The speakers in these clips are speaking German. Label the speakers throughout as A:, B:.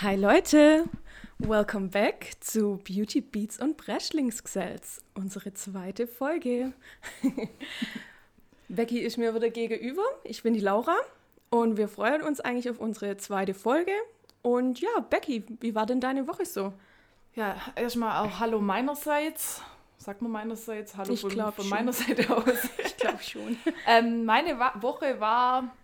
A: Hi Leute, welcome back zu Beauty Beats und Breschlingsgesetz, unsere zweite Folge. Becky ist mir wieder gegenüber, ich bin die Laura und wir freuen uns eigentlich auf unsere zweite Folge. Und ja, Becky, wie war denn deine Woche so?
B: Ja, erstmal auch Hallo meinerseits. Sagt man meinerseits? Hallo
A: Ich
B: von,
A: glaub
B: von meiner Seite aus.
A: Ich glaube schon.
B: ähm, meine Woche war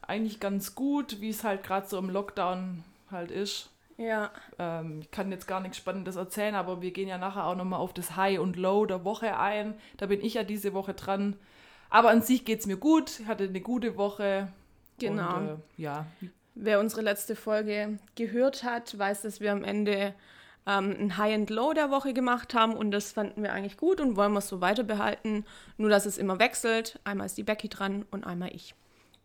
B: eigentlich ganz gut, wie es halt gerade so im Lockdown halt ist.
A: Ja,
B: Ähm, ich kann jetzt gar nichts Spannendes erzählen, aber wir gehen ja nachher auch nochmal auf das High und Low der Woche ein. Da bin ich ja diese Woche dran. Aber an sich geht es mir gut. Ich hatte eine gute Woche.
A: genau.
B: Und, äh, ja,
A: Wer unsere letzte Folge gehört hat, weiß, dass wir am Ende ähm, ein High and Low der Woche gemacht haben und das fanden wir eigentlich gut und wollen wir es so weiter behalten. Nur, dass es immer wechselt. Einmal ist die Becky dran und einmal ich.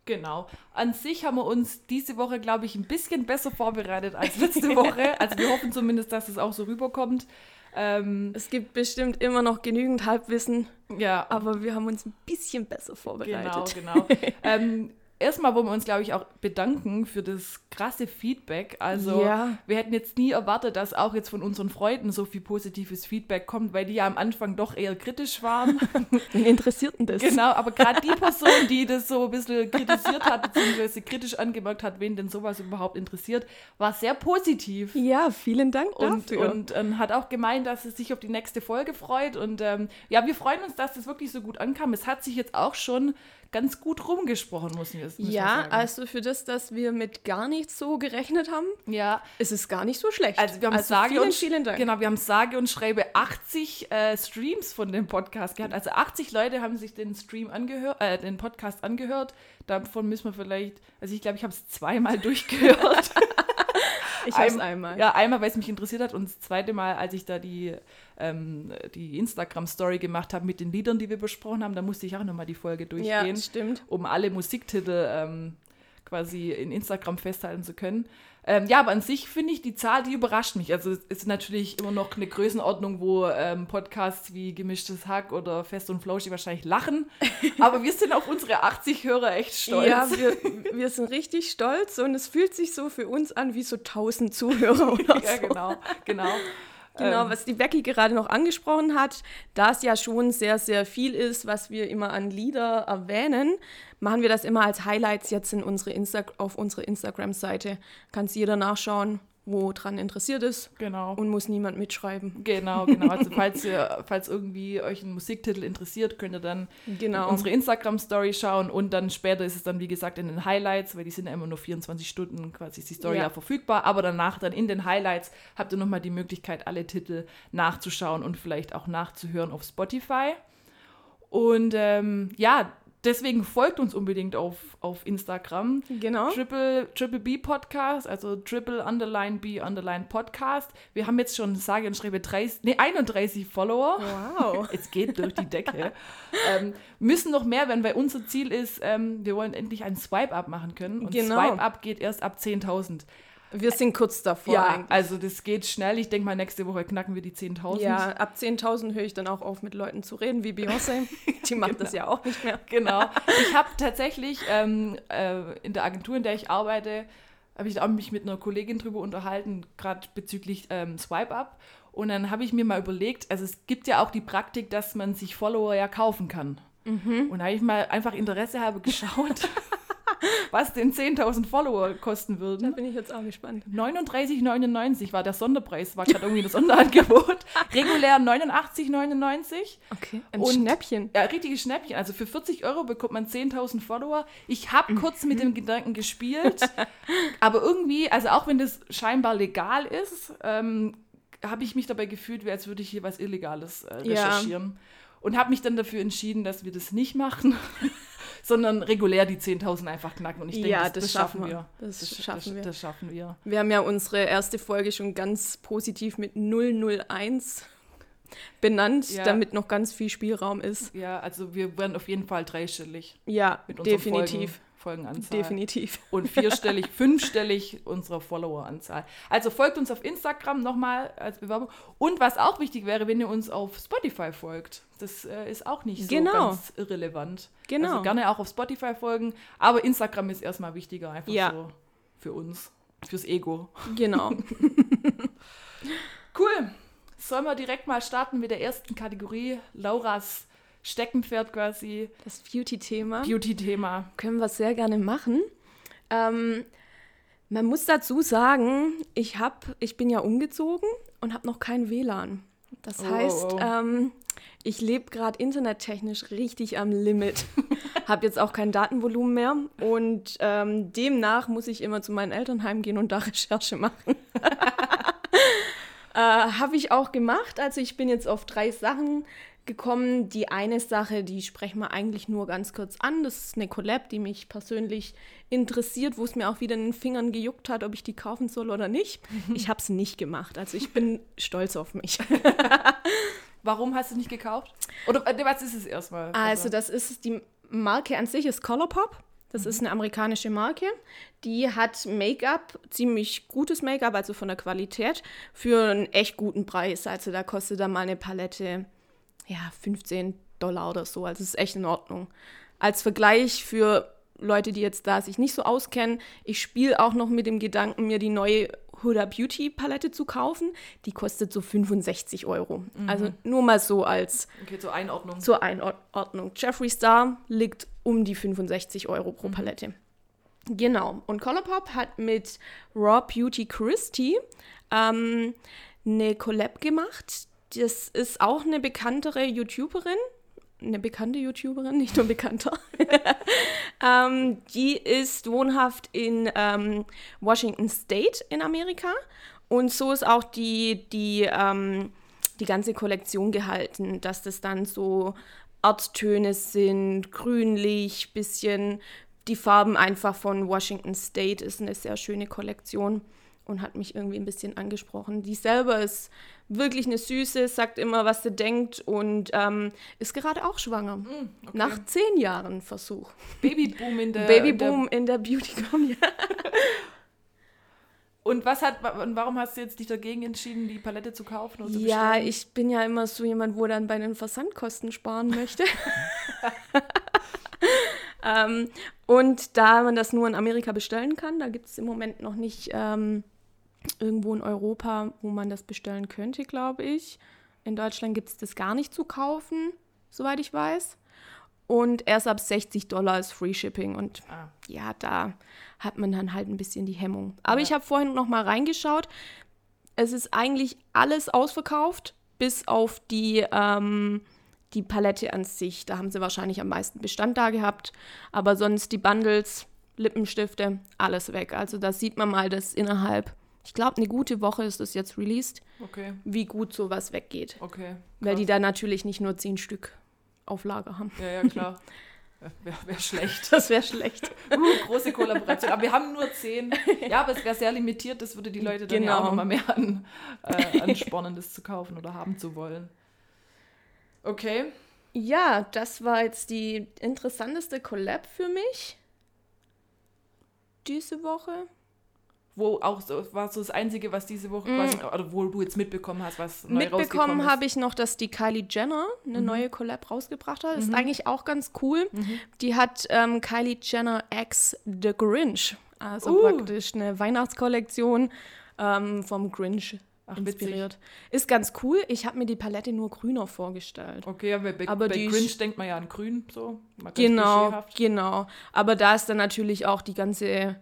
B: Genau. An sich haben wir uns diese Woche, glaube ich, ein bisschen besser vorbereitet als letzte Woche. Also wir hoffen zumindest, dass es auch so rüberkommt. Ähm,
A: Es gibt bestimmt immer noch genügend Halbwissen,
B: ja,
A: aber wir haben uns ein bisschen besser
B: genau,
A: vorbereitet.
B: genau. ähm, erstmal wollen wir uns, glaube ich, auch bedanken für das krasse Feedback. Also
A: Ja.
B: wir hätten jetzt nie erwartet, dass auch jetzt von unseren Freunden so viel positives Feedback kommt, weil die ja am Anfang doch eher kritisch waren.
A: Wen interessiert denn das?
B: Genau, aber gerade die Person, die das so ein bisschen kritisiert hat, beziehungsweise kritisch angemerkt hat, wen denn sowas überhaupt interessiert, war sehr positiv.
A: Ja, vielen Dank
B: Und,
A: dafür.
B: und ähm, hat auch gemeint, dass es sich auf die nächste Folge freut. Und ähm, ja, wir freuen uns, dass das wirklich so gut ankam. Es hat sich jetzt auch schon ganz gut rumgesprochen, muss ich müssen wir
A: ja,
B: sagen.
A: also für das, dass wir mit gar nichts so gerechnet haben,
B: ja,
A: ist es gar nicht so schlecht.
B: also wir haben sage
A: vielen,
B: und,
A: vielen Dank.
B: Genau, wir haben sage und schreibe 80 äh, Streams von dem Podcast gehabt. Also 80 Leute haben sich den Stream angehört, äh, den Podcast angehört. Davon müssen wir vielleicht, also ich glaube, ich habe es zweimal durchgehört.
A: Ich hab's
B: Ein-
A: einmal.
B: Ja, einmal, weil es mich interessiert hat und das zweite Mal, als ich da die, ähm, die Instagram-Story gemacht habe mit den Liedern, die wir besprochen haben, da musste ich auch nochmal die Folge
A: ja
B: durchgehen,
A: stimmt.
B: um alle Musiktitel ähm, quasi in Instagram festhalten zu können. Ähm, ja, aber an sich finde ich die Zahl, die überrascht mich. Also es ist natürlich immer noch eine Größenordnung, wo ähm, Podcasts wie Gemischtes Hack oder Fest und Flauschig wahrscheinlich lachen. aber wir sind auf unsere 80 Hörer echt stolz.
A: Ja, wir, wir sind richtig stolz und es fühlt sich so für uns an wie so 1000 Zuhörer oder
B: ja
A: so.
B: genau, genau.
A: Genau,
B: Ähm,
A: was die Becky gerade noch angesprochen hat, da es ja schon sehr, sehr viel ist, was wir immer an Lieder erwähnen, machen wir das immer als Highlights jetzt in unsere Insta auf unsere Instagram-Seite. Kann es jeder nachschauen, wo dran interessiert ist
B: Genau.
A: und muss niemand mitschreiben.
B: Genau, genau. Also falls ihr, falls irgendwie euch ein Musiktitel interessiert, könnt ihr dann
A: Genau.
B: unsere Instagram-Story schauen und dann später ist es dann, wie gesagt, in den Highlights, weil die sind ja immer nur 24 Stunden quasi ist die Story
A: Ja.
B: ja. verfügbar, aber danach dann in den Highlights habt ihr nochmal die Möglichkeit, alle Titel nachzuschauen und vielleicht auch nachzuhören auf Spotify. Und ähm, ja, deswegen folgt uns unbedingt auf, auf Instagram.
A: Genau.
B: Triple, Triple B Podcast, also Triple Underline B Underline Podcast. Wir haben jetzt schon, sage und schreibe, 30, nee, 31 Follower.
A: Wow.
B: Es geht durch die Decke. ähm, müssen noch mehr werden, weil unser Ziel ist, ähm, wir wollen endlich einen Swipe-Up machen können. Und
A: Genau.
B: Swipe-Up geht erst ab 10.000.
A: Wir sind kurz davor.
B: Ja,
A: eigentlich.
B: also das geht schnell. Ich denke mal, nächste Woche knacken wir die 10.000.
A: Ja, ab 10.000 höre ich dann auch auf, mit Leuten zu reden, wie Beyoncé. Die macht das ja auch nicht mehr.
B: Genau. Ich habe tatsächlich ähm, äh, in der Agentur, in der ich arbeite, habe ich auch mich mit einer Kollegin drüber unterhalten, gerade bezüglich ähm, Swipe Up. Und dann habe ich mir mal überlegt, also es gibt ja auch die Praktik, dass man sich Follower ja kaufen kann.
A: Mhm.
B: Und da habe ich mal einfach Interesse habe geschaut, was denn 10.000 Follower kosten
A: Da
B: würden.
A: bin ich jetzt auch gespannt.
B: 39,99 war der Sonderpreis, war gerade irgendwie das Sonderangebot. Regulär 89,99.
A: Okay, ein
B: Und-
A: Schnäppchen.
B: Ja, richtiges Schnäppchen. Also für 40 Euro bekommt man 10.000 Follower. Ich habe kurz mit dem Gedanken gespielt, aber irgendwie, also auch wenn das scheinbar legal ist, ähm, habe ich mich dabei gefühlt, wie als würde ich hier was Illegales äh,
A: Ja.
B: Und habe mich dann dafür entschieden, dass wir das nicht machen, sondern regulär die 10.000 einfach knacken. Und ich denke,
A: Ja,
B: das,
A: das
B: das schaffen wir.
A: wir. Das schaffen wir.
B: Das schaffen wir.
A: Wir haben ja unsere erste Folge schon ganz positiv mit 001 benannt,
B: Ja.
A: damit noch ganz viel Spielraum ist.
B: Ja, also wir werden auf jeden Fall dreistellig
A: Ja, definitiv.
B: Folgen, Folgenanzahl.
A: Definitiv.
B: und vierstellig, fünfstellig unserer Followeranzahl. Also folgt uns auf Instagram nochmal als Bewerbung. Und was auch wichtig wäre, wenn ihr uns auf Spotify folgt. Das äh, ist auch nicht so
A: Genau.
B: ganz irrelevant.
A: Genau.
B: Also gerne auch auf Spotify folgen, aber Instagram ist erstmal wichtiger, einfach
A: Ja.
B: so für uns. Fürs Ego.
A: Genau.
B: Cool. Sollen wir direkt mal starten mit der ersten Kategorie, Lauras Steckenpferd quasi,
A: Das Beauty-Thema
B: Beauty-Thema.
A: können wir sehr gerne machen. Ähm, man muss dazu sagen, ich, hab, ich bin ja umgezogen und habe noch kein WLAN. Das
B: Oh,
A: heißt,
B: oh.
A: Ähm, ich lebe gerade internettechnisch richtig am Limit. habe jetzt auch kein Datenvolumen mehr und ähm, demnach muss ich immer zu meinen Eltern heimgehen und da Recherche machen. äh, habe ich auch gemacht. Also ich bin jetzt auf drei Sachen gekommen. Die eine Sache, die sprechen wir eigentlich nur ganz kurz an. Das ist eine Collab, die mich persönlich interessiert, wo es mir auch wieder in den Fingern gejuckt hat, ob ich die kaufen soll oder nicht. Ich habe es nicht gemacht. Also ich bin stolz auf mich.
B: Warum hast du nicht gekauft? Oder äh, was ist es erstmal?
A: Also das ist die Marke an sich ist Colourpop. Das ist eine amerikanische Marke. Die hat Make-up, ziemlich gutes Make-up, also von der Qualität, für einen echt guten Preis. Also da kostet da mal eine Palette, ja, 15 Dollar oder so. Also es ist echt in Ordnung. Als Vergleich für Leute, die jetzt da sich nicht so auskennen, ich spiele auch noch mit dem Gedanken, mir die neue Huda Beauty Palette zu kaufen. Die kostet so 65 Euro. Also nur mal so als
B: okay, zur Einordnung.
A: zur Einordnung. Jeffree Star liegt um die 65 Euro pro Palette. Genau. Und Colourpop hat mit Raw Beauty Christie ähm, eine Collab gemacht. Das ist auch eine bekanntere YouTuberin. Eine bekannte YouTuberin, nicht nur bekannter. ähm, die ist wohnhaft in ähm, Washington State in Amerika. Und so ist auch die, die, ähm, die ganze Kollektion gehalten, dass das dann so Erdtöne sind, grünlich, bisschen die Farben einfach von Washington State ist eine sehr schöne Kollektion und hat mich irgendwie ein bisschen angesprochen. Die selber ist wirklich eine Süße, sagt immer, was sie denkt und ähm, ist gerade auch schwanger.
B: okay.
A: Nach zehn Jahren Versuch.
B: Babyboom in der.
A: Babyboom in der beauty ja.
B: Und was hat, und warum hast du jetzt dich dagegen entschieden, die Palette zu kaufen oder zu
A: Ja,
B: bestellen?
A: ich bin ja immer so jemand, wo dann bei den Versandkosten sparen möchte. ähm, und da man das nur in Amerika bestellen kann, da gibt es im Moment noch nicht ähm, irgendwo in Europa, wo man das bestellen könnte, glaube ich. In Deutschland gibt es das gar nicht zu kaufen, soweit ich weiß. Und erst ab 60 Dollar ist Free Shipping. Und
B: Ah.
A: ja, da hat man dann halt ein bisschen die Hemmung. Aber
B: Ja.
A: ich habe vorhin noch mal reingeschaut. Es ist eigentlich alles ausverkauft, bis auf die, ähm, die Palette an sich. Da haben sie wahrscheinlich am meisten Bestand da gehabt. Aber sonst die Bundles, Lippenstifte, alles weg. Also da sieht man mal, dass innerhalb, ich glaube, eine gute Woche ist das jetzt released,
B: Okay,
A: wie gut sowas weggeht.
B: okay.
A: Weil die da natürlich nicht nur zehn Stück auf Lager haben.
B: Ja, ja, klar. Wäre wär schlecht.
A: Das wäre schlecht.
B: Uh, große Kollaboration. Aber wir haben nur zehn. Ja, aber es wäre sehr limitiert. Das würde die Leute dann ja auch
A: Genau.
B: nochmal mehr an, äh, anspornen, das zu kaufen oder haben zu wollen. Okay.
A: Ja, das war jetzt die interessanteste Collab für mich. Diese Woche.
B: Wo auch so, war so das Einzige, was diese Woche quasi, oder wo du jetzt mitbekommen hast, was neu
A: Mm. Mitbekommen.
B: Mhm.
A: habe ich noch, dass die Kylie Jenner eine neue Collab rausgebracht hat. Ist eigentlich auch ganz cool.
B: Mhm.
A: Die hat ähm, Kylie Jenner X The Grinch. Also
B: Uh.
A: praktisch eine Weihnachtskollektion ähm, vom Grinch
B: Ach, witzig.
A: inspiriert. Ist ganz cool. Ich habe mir die Palette nur grüner vorgestellt.
B: Okay, ja, bei,
A: Aber
B: bei
A: die
B: Grinch denkt man ja an grün, so.
A: Genau, genau. Aber da ist dann natürlich auch die ganze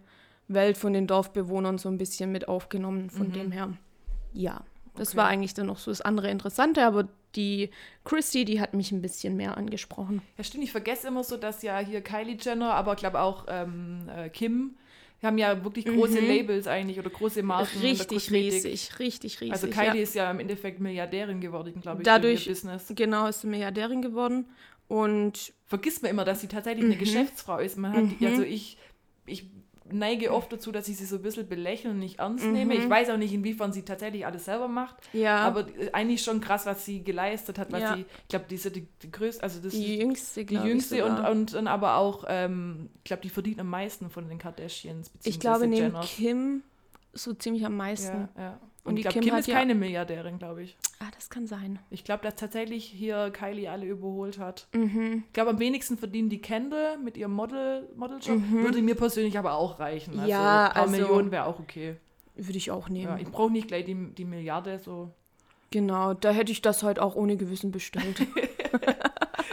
A: Welt von den Dorfbewohnern so ein bisschen mit aufgenommen. Von dem her, ja. Das
B: Okay.
A: war eigentlich dann noch so das andere Interessante, aber die Christy, die hat mich ein bisschen mehr angesprochen.
B: Ja, stimmt, ich vergesse immer so, dass ja hier Kylie Jenner, aber ich glaube auch ähm, äh, Kim, die haben ja wirklich große Labels eigentlich oder große Marken.
A: Mhm. richtig riesig, richtig riesig.
B: Also Kylie
A: ja.
B: ist ja im Endeffekt Milliardärin geworden, glaube ich,
A: Dadurch-
B: durch ihr Business.
A: Genau, ist sie Milliardärin geworden. Und
B: Vergisst man immer, dass sie tatsächlich eine Geschäftsfrau ist. Man hat, also ich, ich neige oft dazu, dass ich sie so ein bisschen belächle und nicht ernst nehme. Ich weiß auch nicht, inwiefern sie tatsächlich alles selber macht.
A: ja,
B: Aber äh, eigentlich schon krass, was sie geleistet hat, was
A: Ja.
B: sie, ich glaube, die ist ja die, die größte, also das
A: die jüngste,
B: die jüngste
A: ich.
B: und, und dann aber auch, ähm, ich glaube, die verdient am meisten von den Kardashians.
A: ich glaube, neben
B: Jenners.
A: Kim so ziemlich am meisten.
B: Ja, ja. Und,
A: die
B: ich glaube,
A: Kim
B: Kim, ist
A: ja-
B: keine Milliardärin, glaube ich.
A: Ah, das kann sein.
B: Ich glaube, dass tatsächlich hier Kylie alle überholt hat.
A: Mhm.
B: Ich glaube, am wenigsten verdienen die Kendall mit ihrem Model, Modeljob. Würde mir persönlich aber auch reichen. Also
A: Mhm. Ja,
B: ein paar
A: also-
B: Millionen wäre auch okay.
A: Würde ich auch nehmen.
B: Ja, ich brauche nicht gleich die, die Milliarde. So.
A: Genau, da hätte ich das halt auch ohne Gewissen bestellt.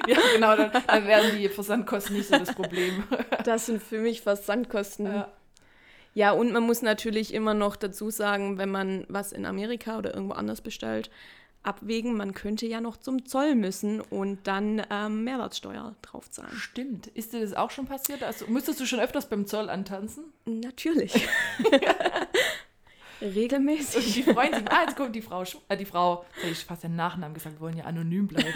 B: Ja, genau, dann, dann wären die Versandkosten nicht so das Problem.
A: das sind für mich Versandkosten.
B: Ja.
A: Ja, und man muss natürlich immer noch dazu sagen, wenn man was in Amerika oder irgendwo anders bestellt, abwägen, man könnte ja noch zum Zoll müssen und dann ähm, Mehrwertsteuer draufzahlen.
B: Stimmt. Ist dir das auch schon passiert? Also, müsstest du schon öfters beim Zoll antanzen?
A: Natürlich.
B: Und
A: Regelmäßig.
B: die freuen sich. Ah, jetzt kommt die Frau. Äh, die Frau, ich fast den Nachnamen gesagt, wir wollen ja anonym bleiben.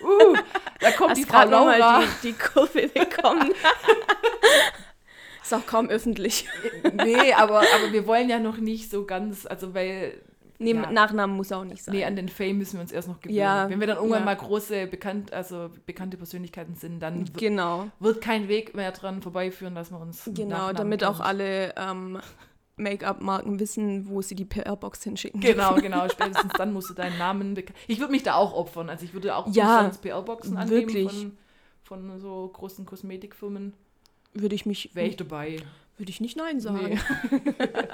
B: Uh, da kommt die
A: Hast
B: Frau
A: gerade nochmal
B: Laura.
A: die, die Kurve bekommen. Ist auch kaum öffentlich.
B: Nee, aber, aber wir wollen ja noch nicht so ganz, also weil
A: Nee,
B: Ja.
A: Nachnamen muss auch nicht sein.
B: Nee, an den Fame müssen wir uns erst noch gewöhnen.
A: Ja,
B: Wenn wir dann irgendwann
A: ja.
B: mal große, bekannt, also bekannte Persönlichkeiten sind, dann
A: Genau,
B: wird kein Weg mehr dran vorbeiführen, dass wir uns.
A: genau,
B: Nachnamen
A: damit auch
B: kennen.
A: alle ähm, Make-up-Marken wissen, wo sie die PR-Box hinschicken.
B: Genau, genau. Spätestens dann musst du deinen Namen. Ich würde mich da auch opfern. Also ich würde auch
A: Ja,
B: sonst PR-Boxen annehmen
A: wirklich.
B: von, von so großen Kosmetikfirmen.
A: Würde ich mich,
B: Wäre ich dabei.
A: würde ich nicht Nein sagen.
B: Nee.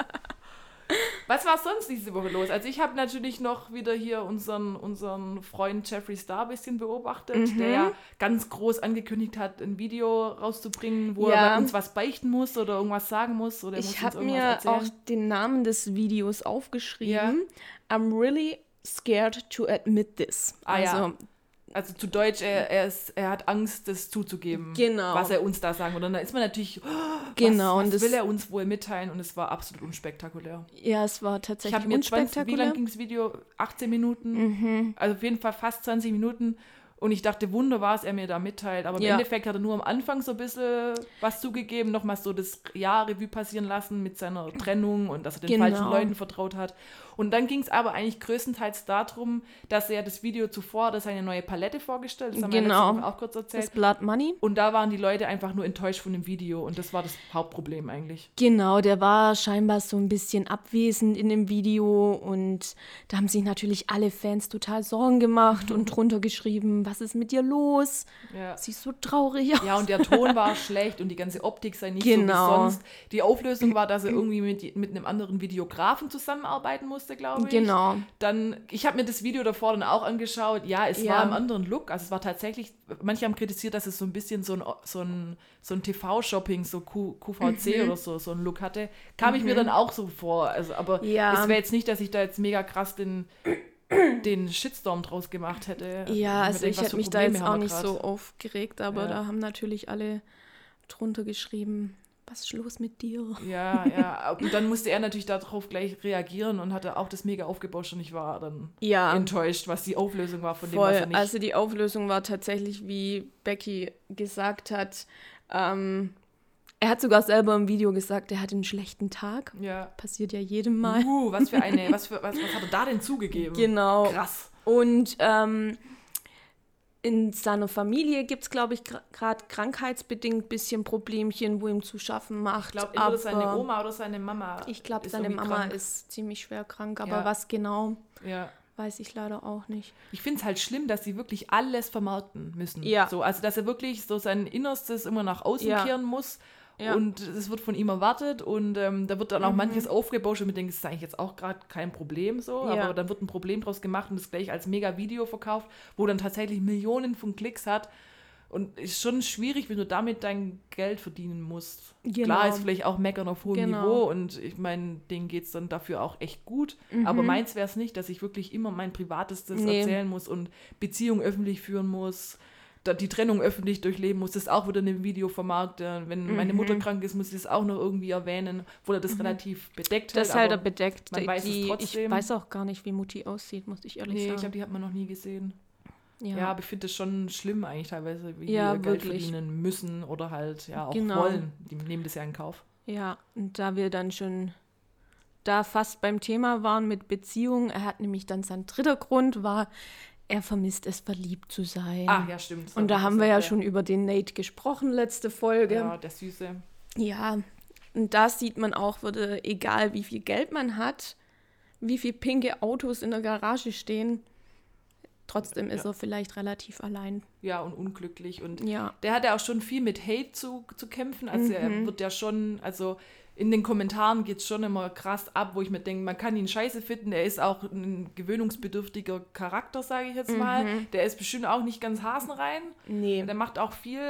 B: Was war sonst diese Woche los? Also ich habe natürlich noch wieder hier unseren, unseren Freund Jeffrey Star ein bisschen beobachtet,
A: Mhm.
B: der ja ganz groß angekündigt hat, ein Video rauszubringen, wo er
A: Ja.
B: bei uns was beichten muss oder irgendwas sagen muss. Oder er
A: Ich habe mir
B: erzählen.
A: auch den Namen des Videos aufgeschrieben. I'm really scared to admit this.
B: Ah, ja.
A: Also,
B: zu Deutsch, er, er, ist, er hat Angst, das zuzugeben,
A: Genau.
B: was er uns da sagen will. Und dann ist man natürlich, oh,
A: Genau,
B: was,
A: und
B: was
A: das-
B: will er uns wohl mitteilen? Und es war absolut unspektakulär.
A: ja, es war
B: Ich
A: tatsächlich
B: habe mir 20, wie
A: unspektakulär.
B: lang ging das Video? 18 Minuten?
A: Mhm.
B: Also auf jeden Fall fast 20 Minuten. Und ich dachte, wunderbar, was er mir da mitteilt. Aber im
A: Ja.
B: Endeffekt hat er nur am Anfang so ein bisschen was zugegeben, nochmal so das Jahr Revue passieren lassen mit seiner Trennung und dass er den
A: Genau.
B: falschen Leuten vertraut hat. Und dann ging es aber eigentlich größtenteils darum, dass er das Video zuvor hat er seine neue Palette vorgestellt. Das haben wir
A: Genau.
B: Woche auch kurz
A: Das
B: erzählt.
A: Blood Money.
B: Und da waren die Leute einfach nur enttäuscht von dem Video. Und das war das Hauptproblem eigentlich.
A: Genau, der war scheinbar so ein bisschen abwesend in dem Video und da haben sich natürlich alle Fans total Sorgen gemacht und drunter geschrieben, was ist mit dir los?
B: Ja.
A: Siehst so traurig aus.
B: Ja, und der Ton war schlecht und die ganze Optik sei nicht
A: Genau.
B: so wie sonst. Die Auflösung war, dass er irgendwie mit, mit einem anderen Videografen zusammenarbeiten musste, glaube ich.
A: Genau.
B: Dann, ich habe mir das Video davor dann auch angeschaut. Ja, es
A: Ja.
B: war im anderen Look. Also es war tatsächlich, manche haben kritisiert, dass es so ein bisschen so ein, so ein, so ein TV-Shopping, so Q, QVC
A: Mhm.
B: oder so, so ein Look hatte. Kam ich mir dann auch so vor. Also, aber
A: Ja.
B: es wäre jetzt nicht, dass ich da jetzt mega krass den, den Shitstorm draus gemacht hätte.
A: Ja, also
B: denkt,
A: ich hätte mich da
B: Probleme
A: jetzt
B: haben
A: auch nicht
B: grad?
A: so aufgeregt, aber
B: Ja.
A: da haben natürlich alle drunter geschrieben, was ist los mit dir?
B: Ja, ja. Und dann musste er natürlich darauf gleich reagieren und hatte auch das mega aufgebauscht und ich war dann
A: Ja,
B: enttäuscht, was die Auflösung war von dem, was er
A: voll.
B: nicht.
A: Also die Auflösung war tatsächlich, wie Becky gesagt hat, ähm, er hat sogar selber im Video gesagt, er hat einen schlechten Tag.
B: ja.
A: Passiert ja jedem Mal.
B: Uh, was für eine, was, für, was, was hat er da denn zugegeben?
A: Genau.
B: Krass.
A: Und ähm, in seiner Familie gibt es, glaube ich, gerade krankheitsbedingt ein bisschen Problemchen, wo ihm zu schaffen macht.
B: Ich glaube, entweder seine Oma oder seine Mama.
A: Ich glaube,
B: ist
A: seine Mama
B: krank.
A: ist ziemlich schwer krank, aber
B: Ja.
A: was genau,
B: Ja.
A: weiß ich leider auch nicht.
B: Ich finde es halt schlimm, dass sie wirklich alles vermarkten müssen.
A: Ja.
B: So, also, dass er wirklich so sein Innerstes immer nach außen kehren muss.
A: Ja.
B: Und es wird von ihm erwartet und ähm, da wird dann auch
A: Mhm.
B: manches aufgebauscht und man denkt, das ist eigentlich jetzt auch gerade kein Problem so,
A: Ja.
B: aber dann wird ein Problem draus gemacht und es gleich als Mega-Video verkauft, wo dann tatsächlich Millionen von Klicks hat und ist schon schwierig, wenn du damit dein Geld verdienen musst.
A: Genau.
B: Klar ist vielleicht auch Meckern auf hohem
A: Genau.
B: Niveau und ich meine, denen geht es dann dafür auch echt gut, aber meins wäre es nicht, dass ich wirklich immer mein Privatestes
A: Mhm. Nee.
B: erzählen muss und Beziehungen öffentlich führen muss die Trennung öffentlich durchleben muss, das auch wieder in dem Video vermarkten. Wenn meine Mutter
A: Mhm.
B: krank ist, muss ich das auch noch irgendwie erwähnen, wo er das relativ bedeckt
A: Das
B: hält.
A: ist halt
B: aber-
A: bedeckt.
B: man weiß es
A: die, ich
B: trotzdem.
A: weiß auch gar nicht, wie Mutti aussieht, muss ich ehrlich
B: Nee, ich
A: sagen.
B: glaube, die hat man noch nie gesehen.
A: ja.
B: Ja, aber ich finde das schon schlimm eigentlich teilweise, wie
A: Ja,
B: die Geld
A: wirklich.
B: verdienen müssen oder halt ja auch
A: Genau.
B: wollen. Die nehmen das ja in Kauf.
A: Ja, und da wir dann schon da fast beim Thema waren mit Beziehungen, er hat nämlich dann sein dritter Grund war, er vermisst es, verliebt zu sein.
B: Ah, ja, stimmt.
A: und da haben wir ja schon über den Nate gesprochen, letzte Folge.
B: Ja, der Süße.
A: Ja, und da sieht man auch, würde, egal wie viel Geld man hat, wie viele pinke Autos in der Garage stehen. Trotzdem ist
B: Ja.
A: er vielleicht relativ allein.
B: Ja, und unglücklich. Und
A: Ja.
B: der hat ja auch schon viel mit Hate zu, zu kämpfen. Also
A: Mhm.
B: er wird ja schon, also in den Kommentaren geht es schon immer krass ab, wo ich mir denke, man kann ihn scheiße finden. Er ist auch ein gewöhnungsbedürftiger Charakter, sage ich jetzt mal.
A: Mhm.
B: Der ist bestimmt auch nicht ganz hasenrein.
A: Nee.
B: Der macht auch viel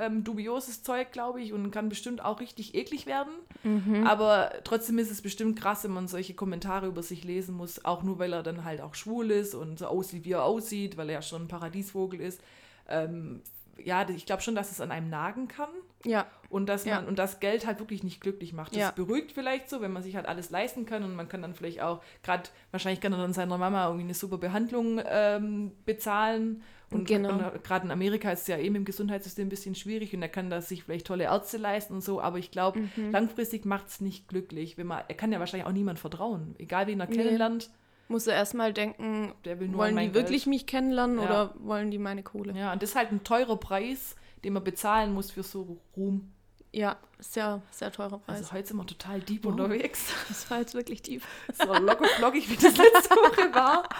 B: ähm, dubioses Zeug, glaube ich, und kann bestimmt auch richtig eklig werden.
A: Mhm.
B: Aber trotzdem ist es bestimmt krass, wenn man solche Kommentare über sich lesen muss, auch nur weil er dann halt auch schwul ist und so aussieht, wie er aussieht, weil er ja schon ein Paradiesvogel ist. Ähm, ja, ich glaube schon, dass es an einem nagen kann
A: Ja.
B: und dass
A: Ja.
B: man und das Geld halt wirklich nicht glücklich macht. Das
A: Ja.
B: beruhigt vielleicht so, wenn man sich halt alles leisten kann und man kann dann vielleicht auch gerade wahrscheinlich kann er dann seiner Mama irgendwie eine super Behandlung ähm, bezahlen und,
A: Genau.
B: und gerade in Amerika ist es ja eben im Gesundheitssystem ein bisschen schwierig und er kann da sich vielleicht tolle Ärzte leisten und so, aber ich glaube,
A: Mhm.
B: langfristig macht es nicht glücklich, wenn man er kann ja wahrscheinlich auch niemand vertrauen, egal wen er
A: Nee.
B: kennenlernt,
A: Muss er erstmal denken, wollen die wirklich
B: Geld.
A: mich kennenlernen
B: Ja.
A: oder wollen die meine Kohle?
B: Ja, und das ist halt ein teurer Preis, den man bezahlen muss für so Ruhm.
A: Ja, sehr, sehr teurer Preis.
B: Also heute sind wir total deep
A: Oh.
B: unterwegs.
A: das war jetzt wirklich tief.
B: So locker flockig, wie das letzte Woche war.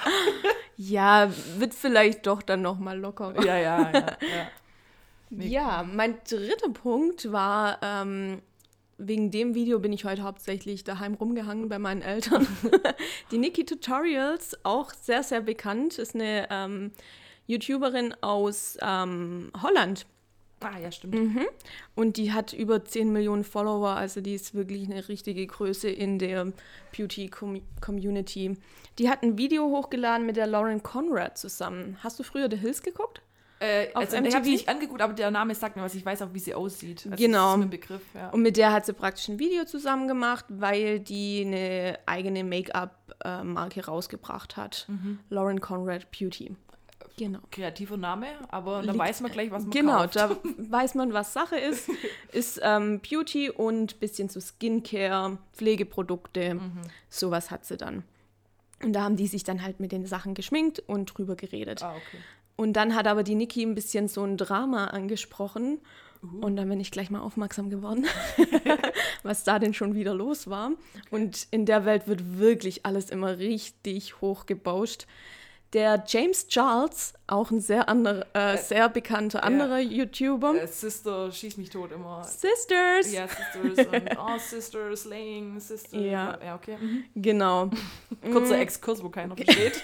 A: Ja, wird vielleicht doch dann nochmal lockerer.
B: Ja, ja, ja. ja. Nee.
A: Ja, mein dritter Punkt war, ähm, wegen dem Video bin ich heute hauptsächlich daheim rumgehangen bei meinen Eltern. Die Nikki Tutorials, auch sehr, sehr bekannt, ist eine ähm, YouTuberin aus ähm, Holland.
B: Ah, ja, stimmt.
A: Mhm. Und die hat über 10 Millionen Follower, also die ist wirklich eine richtige Größe in der Beauty-Community. Die hat ein Video hochgeladen mit der Lauren Conrad zusammen. Hast du früher The Hills geguckt?
B: Äh, also, ich habe sie nicht angeguckt, aber der Name sagt mir was. Ich weiß auch, wie sie aussieht. Also,
A: Genau.
B: Das ist ein Begriff, ja.
A: Und mit der hat sie praktisch ein Video zusammen gemacht, weil die eine eigene Make-up-Marke rausgebracht hat.
B: Mhm.
A: Lauren Conrad Beauty. Genau.
B: Kreativer Name, aber dann
A: Liegt-
B: weiß man gleich, was man
A: Genau,
B: kauft.
A: da weiß man, was Sache ist. Ist ähm, Beauty und bisschen so Skincare, Pflegeprodukte,
B: Mhm.
A: sowas hat sie dann. Und da haben die sich dann halt mit den Sachen geschminkt und drüber geredet.
B: Ah, okay.
A: Und dann hat aber die Niki ein bisschen so ein Drama angesprochen.
B: Uh.
A: Und dann bin ich gleich mal aufmerksam geworden, was da denn schon wieder los war. Und in der Welt wird wirklich alles immer richtig hochgebauscht. Der James Charles, auch ein sehr, anderer, äh, sehr bekannter anderer YouTuber.
B: Äh, Sister schießt mich tot immer.
A: Sisters!
B: Ja, Sisters und oh, Sisters, Slaying, Sisters.
A: Ja.
B: ja okay. Mhm.
A: Genau.
B: Kurzer Exkurs, wo keiner versteht.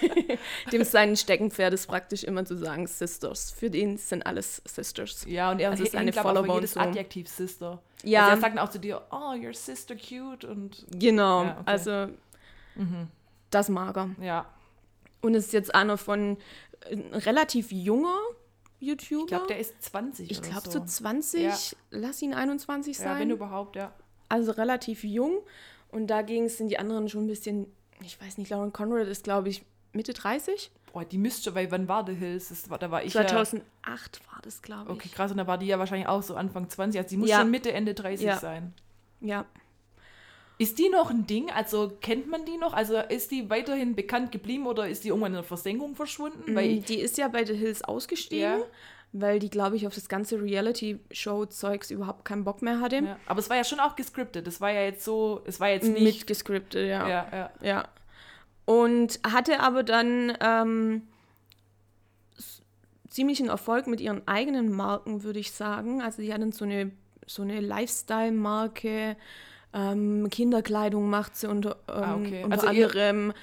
A: Dem sein Steckenpferd ist praktisch immer zu sagen Sisters. Für den sind alles Sisters.
B: ja, und er
A: Also
B: hängt,
A: seine
B: glaub, auch für
A: Follower und
B: jedes
A: so.
B: Adjektiv Sister.
A: Ja.
B: Also er sagt dann auch zu dir, oh, your sister cute und
A: Genau.
B: Ja, okay.
A: Also, das mag er.
B: ja.
A: Und ist jetzt einer von äh, relativ junger YouTuber.
B: Ich glaube, der ist 20
A: Ich glaube
B: so.
A: so 20,
B: Ja.
A: lass ihn 21
B: Ja, wenn
A: sein.
B: überhaupt, ja.
A: also relativ jung. Und dagegen sind die anderen schon ein bisschen, ich weiß nicht, Lauren Conrad ist, glaube ich, Mitte 30.
B: Boah, die müsste, weil wann war The Hills? Das war, da war ich
A: 2008 war das, glaube
B: ja...
A: ich.
B: Okay, krass, und da war die ja wahrscheinlich auch so Anfang 20. Also die muss
A: Ja.
B: schon Mitte, Ende 30
A: Ja.
B: sein.
A: Ja.
B: Ist die noch ein Ding? Also kennt man die noch? Also ist die weiterhin bekannt geblieben oder ist die irgendwann in der Versenkung verschwunden? Weil ich,
A: die ist ja bei The Hills ausgestiegen,
B: Ja.
A: weil die, glaube ich, auf das ganze Reality-Show-Zeugs überhaupt keinen Bock mehr hatte.
B: ja. Aber es war ja schon auch gescriptet. Das war ja jetzt so, es war jetzt nicht...
A: Mitgescriptet, ja.
B: ja, ja.
A: Ja. Und hatte aber dann ähm, ziemlichen Erfolg mit ihren eigenen Marken, würde ich sagen. Also die hatten so eine, so eine Lifestyle-Marke, ähm, Kinderkleidung macht sie unter, ähm,
B: Ah, okay.
A: unter
B: Also
A: anderem.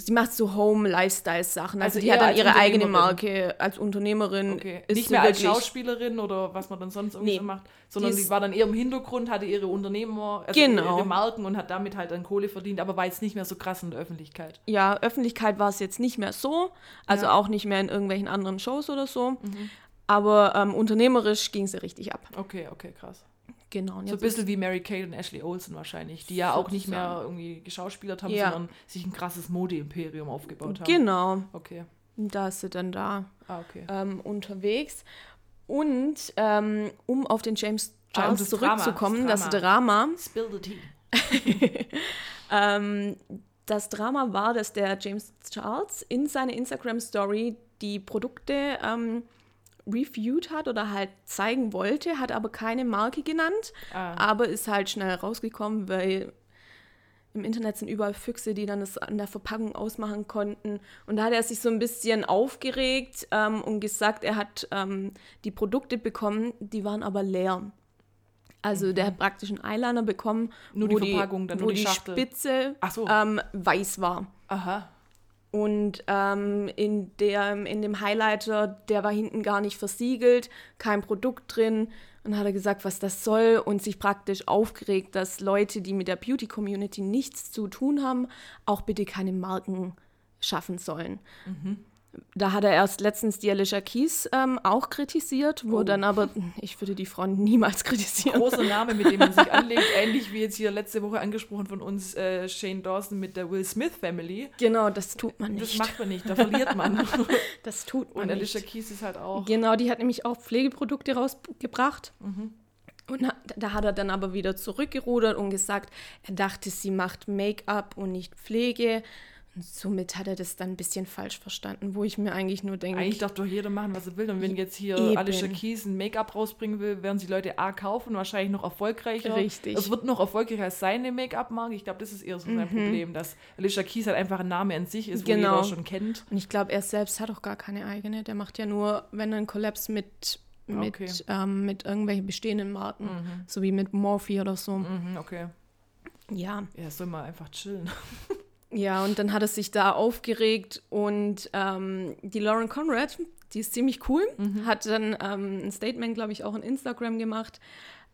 A: Sie macht so Home-Lifestyle-Sachen. Also,
B: Also
A: die hat dann ihre eigene. Marke als Unternehmerin.
B: Okay. Nicht
A: sie
B: mehr als Schauspielerin oder was man dann sonst irgendwie
A: Nee.
B: so macht, sondern
A: Die
B: die,
A: ist-
B: war dann eher im Hintergrund, hatte ihre Unternehmer, also
A: Genau.
B: ihre Marken und hat damit halt dann Kohle verdient, aber war jetzt nicht mehr so krass in der Öffentlichkeit.
A: ja, Öffentlichkeit war es jetzt nicht mehr so, also
B: Ja. Mhm.
A: auch nicht mehr in irgendwelchen anderen Shows oder so. Aber ähm, unternehmerisch ging sie richtig ab.
B: Okay, okay, krass.
A: Genau.
B: So ein bisschen wie Mary Kate und Ashley Olsen wahrscheinlich, die ja auch nicht mehr irgendwie geschauspielert haben,
A: Ja.
B: sondern sich ein krasses Modeimperium aufgebaut haben.
A: Genau,
B: Okay.
A: da ist sie dann da
B: Ah, okay.
A: ähm, unterwegs. Und ähm, um auf den James
B: Ah,
A: Charles
B: und das Drama,
A: zurückzukommen,
B: das
A: das
B: Drama.
A: Drama,
B: Spill the tea.
A: ähm, das Drama war, dass der James Charles in seiner Instagram-Story die Produkte ähm, reviewed hat oder halt zeigen wollte, hat aber keine Marke genannt,
B: Ah.
A: aber ist halt schnell rausgekommen, weil im Internet sind überall Füchse, die dann das an der Verpackung ausmachen konnten. Und da hat er sich so ein bisschen aufgeregt ähm, und gesagt, er hat ähm, die Produkte bekommen, die waren aber leer. Also der hat praktisch einen Eyeliner bekommen,
B: Nur
A: wo
B: die Verpackung, dann
A: wo
B: nur die
A: die. Spitze
B: so.
A: ähm, weiß war.
B: Aha.
A: Und ähm, in, der, in dem Highlighter, der war hinten gar nicht versiegelt, kein Produkt drin. Und hat er gesagt, was das soll und sich praktisch aufgeregt, dass Leute, die mit der Beauty-Community nichts zu tun haben, auch bitte keine Marken schaffen sollen. Da hat er erst letztens die Alicia Keys ähm, auch kritisiert, wo
B: Oh.
A: dann aber, ich würde die Frau niemals kritisieren.
B: Großer Name, mit dem man sich anlegt. Ähnlich wie jetzt hier letzte Woche angesprochen von uns äh, Shane Dawson mit der Will Smith Family.
A: Genau, das tut man
B: Das
A: nicht.
B: macht man nicht, da verliert man.
A: Das tut man
B: Und
A: nicht.
B: Alicia Keys ist halt auch.
A: Genau, die hat nämlich auch Pflegeprodukte rausgebracht.
B: Mhm.
A: Und da hat er dann aber wieder zurückgerudert und gesagt, er dachte, sie macht Make-up und nicht Pflege. Und somit hat er das dann ein bisschen falsch verstanden, wo ich mir eigentlich nur denke,
B: Eigentlich darf doch jeder machen, was er will. Und wenn jetzt hier
A: Eben.
B: Alicia Keys ein Make-up rausbringen will, werden sie Leute A kaufen, wahrscheinlich noch erfolgreicher.
A: Richtig.
B: Es wird noch erfolgreicher als seine Make-up-Marke. Ich glaube, das ist eher so sein Problem, dass Alicia Keys halt einfach ein Name an sich ist, wo
A: Mhm. Genau.
B: jeder schon kennt.
A: und ich glaube, er selbst hat auch gar keine eigene. Der macht ja nur, wenn er einen Kollaps mit, mit,
B: Okay.
A: ähm, mit irgendwelchen bestehenden Marken, so wie mit Morphe oder so.
B: Mhm, okay.
A: Ja.
B: Ja, soll mal einfach chillen.
A: Ja, und dann hat er sich da aufgeregt und ähm, die Lauren Conrad, die ist ziemlich cool, hat dann ähm, ein Statement, glaube ich, auch in Instagram gemacht.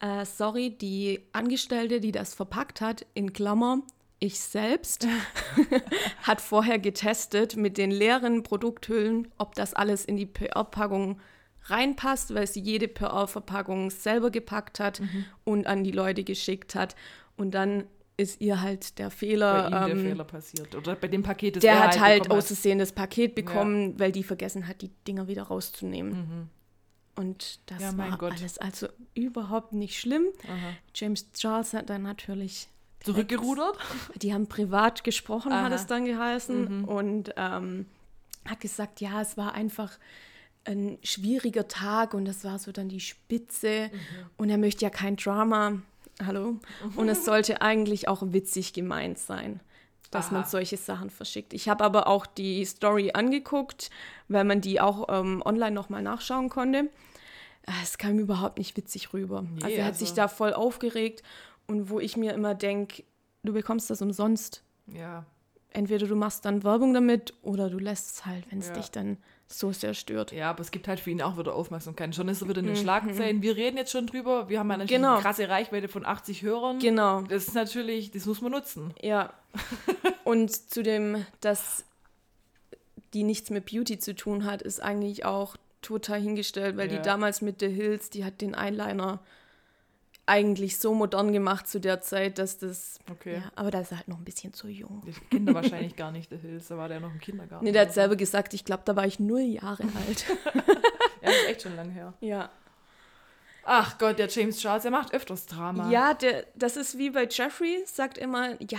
A: Äh, sorry, die Angestellte, die das verpackt hat, in Klammer, ich selbst, hat vorher getestet mit den leeren Produkthüllen, ob das alles in die PR-Packung reinpasst, weil sie jede PR-Verpackung selber gepackt hat und an die Leute geschickt hat. Und dann ist ihr halt der
B: Bei
A: Fehler.
B: ihm der
A: ähm,
B: Fehler passiert. Oder bei dem Paket, das
A: der
B: er
A: hat halt
B: bekommen
A: aus Versehen das Paket bekommen, weil die vergessen hat, die Dinger wieder rauszunehmen. Und das
B: Mhm. Ja,
A: war
B: Gott.
A: alles also überhaupt nicht schlimm.
B: Aha.
A: James Charles hat dann natürlich,
B: Zurückgerudert?
A: die haben privat gesprochen, hat
B: Aha. Mhm.
A: es dann geheißen, und ähm, hat gesagt, ja, es war einfach ein schwieriger Tag und das war so dann die Spitze
B: Mhm.
A: und er möchte ja kein Drama. Hallo. Und es sollte eigentlich auch witzig gemeint sein, dass man
B: Aha.
A: solche Sachen verschickt. Ich habe aber auch die Story angeguckt, weil man die auch ähm, online nochmal nachschauen konnte. Äh, Es kam überhaupt nicht witzig rüber.
B: Nee,
A: also er hat
B: also-
A: sich da voll aufgeregt und wo ich mir immer denke, du bekommst das umsonst.
B: Ja.
A: Entweder du machst dann Werbung damit oder du lässt es halt, wenn es
B: Ja.
A: dich dann so sehr stört.
B: Ja, aber es gibt halt für ihn auch wieder Aufmerksamkeit. Schon ist er wieder in den Schlagzeilen. Wir reden jetzt schon drüber. Wir haben ja
A: Mhm. Genau.
B: eine krasse Reichweite von 80 Hörern.
A: Genau.
B: Das ist natürlich, das muss man nutzen.
A: Ja. Und zu dem, dass die nichts mit Beauty zu tun hat, ist eigentlich auch total hingestellt, weil
B: Ja.
A: die damals mit The Hills, die hat den Eyeliner eigentlich so modern gemacht zu der Zeit, dass das.
B: Okay.
A: Ja, aber da ist er halt noch ein bisschen zu jung.
B: Die Kinder wahrscheinlich gar nicht, der Hills. Da war der noch im Kindergarten.
A: Nee, der hat selber gesagt, ich glaube, da war ich null Jahre alt.
B: Ja, ist echt schon lange her.
A: ja.
B: Ach Gott, der James Charles, er macht öfters Drama.
A: Ja, der, das ist wie bei Jeffrey, sagt immer, ja,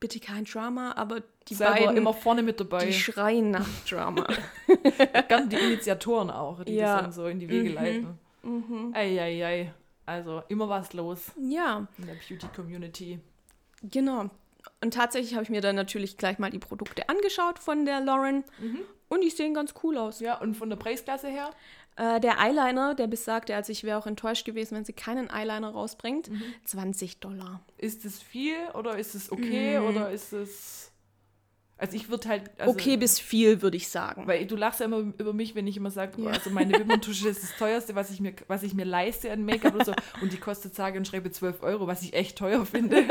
A: bitte kein Drama, aber die
B: Selber
A: beiden,
B: immer vorne mit dabei.
A: die schreien nach Drama.
B: Gern die Initiatoren auch, die
A: Ja.
B: das dann so in die Wege
A: Mhm.
B: leiten. Eieiei. Also immer was los
A: ja,
B: in der Beauty-Community.
A: genau. Und tatsächlich habe ich mir dann natürlich gleich mal die Produkte angeschaut von der Lauren und die sehen ganz cool aus.
B: Ja, und von der Preisklasse her?
A: Äh, der Eyeliner, der besagte, also ich wäre auch enttäuscht gewesen, wenn sie keinen Eyeliner rausbringt, 20 Dollar.
B: Ist es viel oder ist es okay
A: Mhm.
B: oder ist es. Also ich würde halt. Also,
A: okay bis viel, würde ich sagen.
B: Weil du lachst ja immer über mich, wenn ich immer sage,
A: Ja.
B: also meine Wimperntusche ist das teuerste, was ich mir, was ich mir leiste an Make-up oder so. Und die kostet sage und schreibe 12 Euro, was ich echt teuer finde.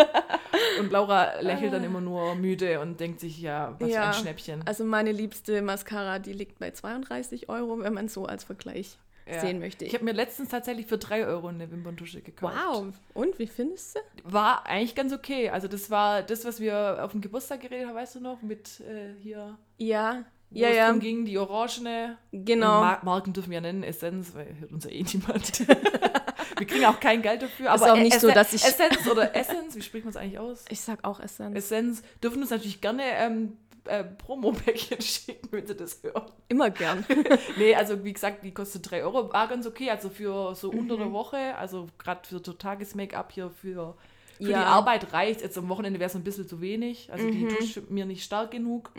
B: Und Laura lächelt dann immer nur müde und denkt sich, ja, was für
A: Ja.
B: ein Schnäppchen.
A: Also meine liebste Mascara, die liegt bei 32 Euro, wenn man so als Vergleich
B: Ja.
A: sehen möchte.
B: Ich habe mir letztens tatsächlich für 3 Euro eine Wimperntusche gekauft.
A: wow. Und wie findest du?
B: War eigentlich ganz okay. Also das war das, was wir auf dem Geburtstag geredet haben, weißt du noch? Mit äh, hier,
A: Ja.
B: wo
A: Ja,
B: es
A: ja.
B: ging, die orangene.
A: Genau.
B: Mar Marken dürfen wir ja nennen, Essenz, weil hört uns ja eh niemand. wir kriegen auch kein Geld dafür.
A: Ist
B: aber
A: auch nicht
B: Essen-
A: so, dass ich-
B: Essenz oder Essence, wie spricht man es eigentlich aus?
A: Ich sag auch Essenz.
B: Essenz dürfen uns natürlich gerne ähm, äh, Promo-Päckchen schicken, wenn sie das hören.
A: Immer gern.
B: Nee, also wie gesagt, die kostet 3 Euro. War ganz okay, also für so unter
A: Mhm.
B: der Woche, also gerade für so Tages-Make-up hier für Für die
A: Ja.
B: Arbeit reicht Jetzt am Wochenende wäre es ein bisschen zu wenig. Also
A: Mhm.
B: die duscht mir nicht stark genug.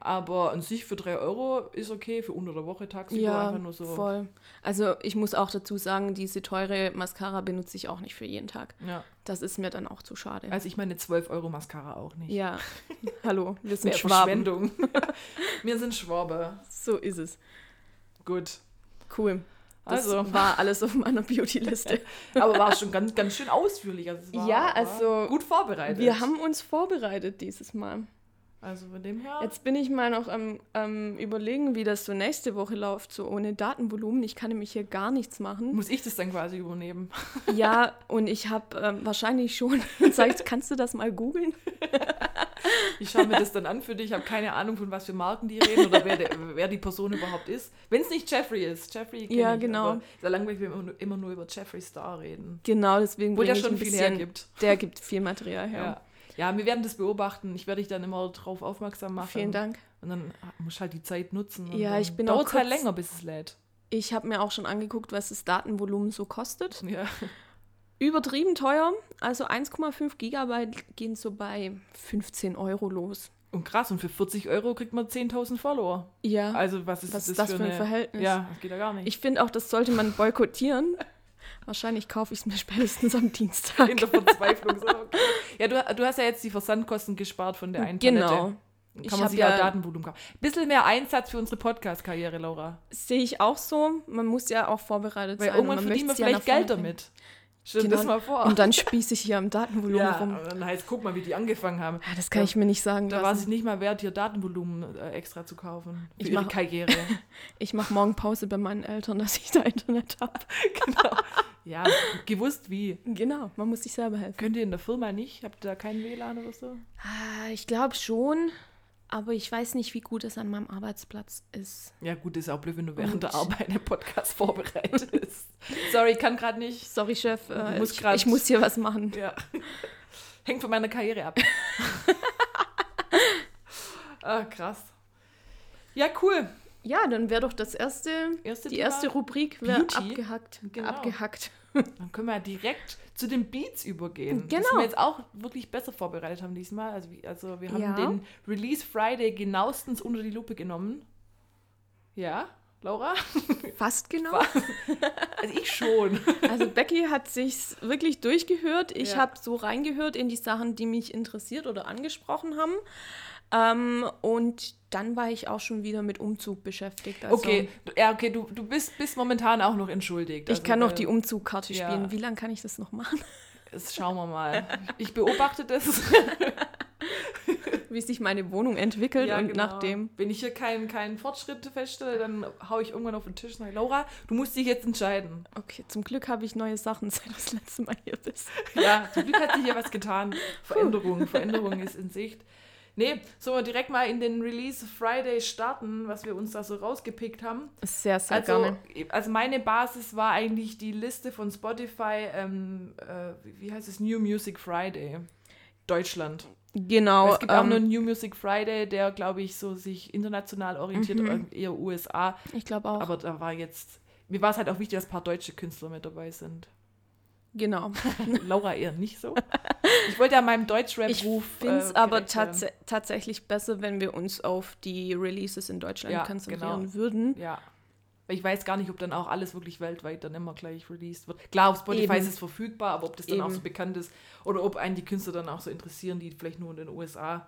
B: Aber an sich für 3 Euro ist okay. Für unter der Woche tagsüber
A: Ja,
B: einfach nur so.
A: voll. Also ich muss auch dazu sagen, diese teure Mascara benutze ich auch nicht für jeden Tag.
B: Ja.
A: Das ist mir dann auch zu schade.
B: Also ich meine 12 Euro Mascara auch nicht.
A: ja, hallo, wir sind Schwaben.
B: Verschwendung. wir sind Schwabe.
A: So ist es.
B: Gut.
A: Cool. Das
B: Also.
A: war alles auf meiner Beauty-Liste.
B: Aber war schon ganz, ganz schön ausführlich. Also
A: Ja, also
B: gut vorbereitet.
A: Wir haben uns vorbereitet dieses Mal.
B: Also von dem her.
A: Jetzt bin ich mal noch am, am überlegen, wie das so nächste Woche läuft, so ohne Datenvolumen. Ich kann nämlich hier gar nichts machen.
B: muss ich das dann quasi übernehmen.
A: Ja, und ich habe ähm, wahrscheinlich schon gesagt, kannst du das mal googeln?
B: Ich schaue mir das dann an für dich. Ich habe keine Ahnung, von was für Marken die reden oder wer, der, wer die Person überhaupt ist. Wenn es nicht Jeffrey ist. Jeffrey
A: Ja,
B: ich,
A: genau.
B: langweilig, wenn wir immer nur, immer nur über Jeffrey Star reden.
A: Genau, deswegen
B: Wo der schon viel hergibt.
A: Der gibt viel Material her.
B: Ja. Ja, wir werden das beobachten. Ich werde dich dann immer darauf aufmerksam machen.
A: Vielen Dank.
B: Und dann musst du halt die Zeit nutzen.
A: Ja, ich bin auch
B: dauert halt länger, bis es lädt.
A: Ich habe mir auch schon angeguckt, was das Datenvolumen so kostet.
B: Ja.
A: Übertrieben teuer. Also 1,5 Gigabyte gehen so bei 15 Euro los.
B: Und krass, und für 40 Euro kriegt man 10.000 Follower.
A: Ja.
B: Also was ist
A: Was
B: das,
A: ist das für ein
B: eine-
A: Verhältnis?
B: Ja, das geht ja gar nicht.
A: Ich finde auch, das sollte man boykottieren. Wahrscheinlich kaufe ich es mir spätestens am Dienstag.
B: in der Verzweiflung. So, okay. Ja, du, du hast ja jetzt die Versandkosten gespart von der einen
A: Genau.
B: Palette. Kann
A: Ich
B: man sich
A: ja-
B: auch Datenvolumen kaufen. Bisschen mehr Einsatz für unsere Podcast-Karriere, Laura.
A: Sehe ich auch so. Man muss ja auch vorbereitet
B: Weil
A: sein.
B: irgendwann
A: man
B: verdienen wir vielleicht Geld
A: bringen.
B: damit. Stell dir
A: Genau.
B: das mal vor.
A: Und dann spieße ich hier am Datenvolumen
B: ja,
A: rum.
B: und dann heißt, guck mal, wie die angefangen haben.
A: Ah, das kann ich mir nicht sagen
B: Da war es nicht mal wert, hier Datenvolumen äh, extra zu kaufen. Für
A: Ich
B: ihre
A: mach-
B: Karriere.
A: Ich mache morgen Pause bei meinen Eltern, dass ich da Internet habe.
B: genau. Ja, gewusst wie.
A: Genau, man muss sich selber helfen.
B: Könnt ihr in der Firma nicht? Habt ihr da keinen WLAN oder so?
A: Ah, ich glaube schon, aber ich weiß nicht, wie gut es an meinem Arbeitsplatz ist.
B: Ja, gut, ist auch blöd, wenn du während
A: Und-
B: der Arbeit einen Podcast vorbereitest. Sorry, kann gerade nicht.
A: Sorry, Chef, äh,
B: Muss
A: ich,
B: grad-
A: ich muss hier was machen.
B: Ja. Hängt von meiner Karriere ab. ah, krass. Ja, cool.
A: Ja, dann wäre doch das erste,
B: Erste
A: die
B: Thema,
A: erste Rubrik wäre abgehackt.
B: Genau.
A: Abgehackt.
B: Dann können wir ja direkt zu den Beats übergehen.
A: Genau.
B: wir jetzt auch wirklich besser vorbereitet haben diesmal. Also, also wir haben
A: Ja.
B: den Release Friday genauestens unter die Lupe genommen. Ja, Laura?
A: Fast genau.
B: Also ich schon.
A: Also Becky hat sich's wirklich durchgehört. Ich
B: Ja.
A: habe so reingehört in die Sachen, die mich interessiert oder angesprochen haben. Ähm, und dann war ich auch schon wieder mit Umzug beschäftigt. Also
B: okay, du- ja, okay, du, du bist, bist momentan auch noch entschuldigt.
A: Ich
B: Also,
A: kann noch
B: äh,
A: die Umzugkarte
B: ja.
A: spielen. Wie lange kann ich das noch machen?
B: Das schauen wir mal. Ich beobachte das.
A: Wie sich meine Wohnung entwickelt und
B: genau.
A: nachdem.
B: Wenn ich hier keinen keinen Fortschritt feststelle, dann hau ich irgendwann auf den Tisch und sage, Laura, du musst dich jetzt entscheiden.
A: Okay, zum Glück habe ich neue Sachen, seit du das letzte Mal hier bist.
B: Ja, zum Glück hat sich hier was getan. Veränderung, Veränderung ist in Sicht. Nee, sollen wir direkt mal in den Release Friday starten, was wir uns da so rausgepickt haben.
A: Sehr, sehr
B: Also,
A: gerne.
B: also meine Basis war eigentlich die Liste von Spotify, ähm, äh, wie heißt es, New Music Friday. Deutschland.
A: Genau.
B: es gibt auch
A: ähm,
B: nur New Music Friday, der, glaube ich, so sich international orientiert,
A: Mhm.
B: eher USA.
A: ich glaube auch.
B: Aber da war jetzt, mir war es halt auch wichtig, dass ein paar deutsche Künstler mit dabei sind.
A: genau.
B: Laura eher nicht so. Ich wollte ja meinem
A: Ich
B: Deutschrap-Ruf.
A: finde es
B: äh,
A: aber tats tatsächlich besser, wenn wir uns auf die Releases in Deutschland
B: Ja,
A: konzentrieren
B: genau.
A: würden.
B: Ja. Weil Ich weiß gar nicht, ob dann auch alles wirklich weltweit dann immer gleich released wird. Klar, auf Spotify
A: Eben.
B: ist es verfügbar, aber ob das dann auch
A: Eben.
B: so bekannt ist oder ob einen die Künstler dann auch so interessieren, die vielleicht nur in den USA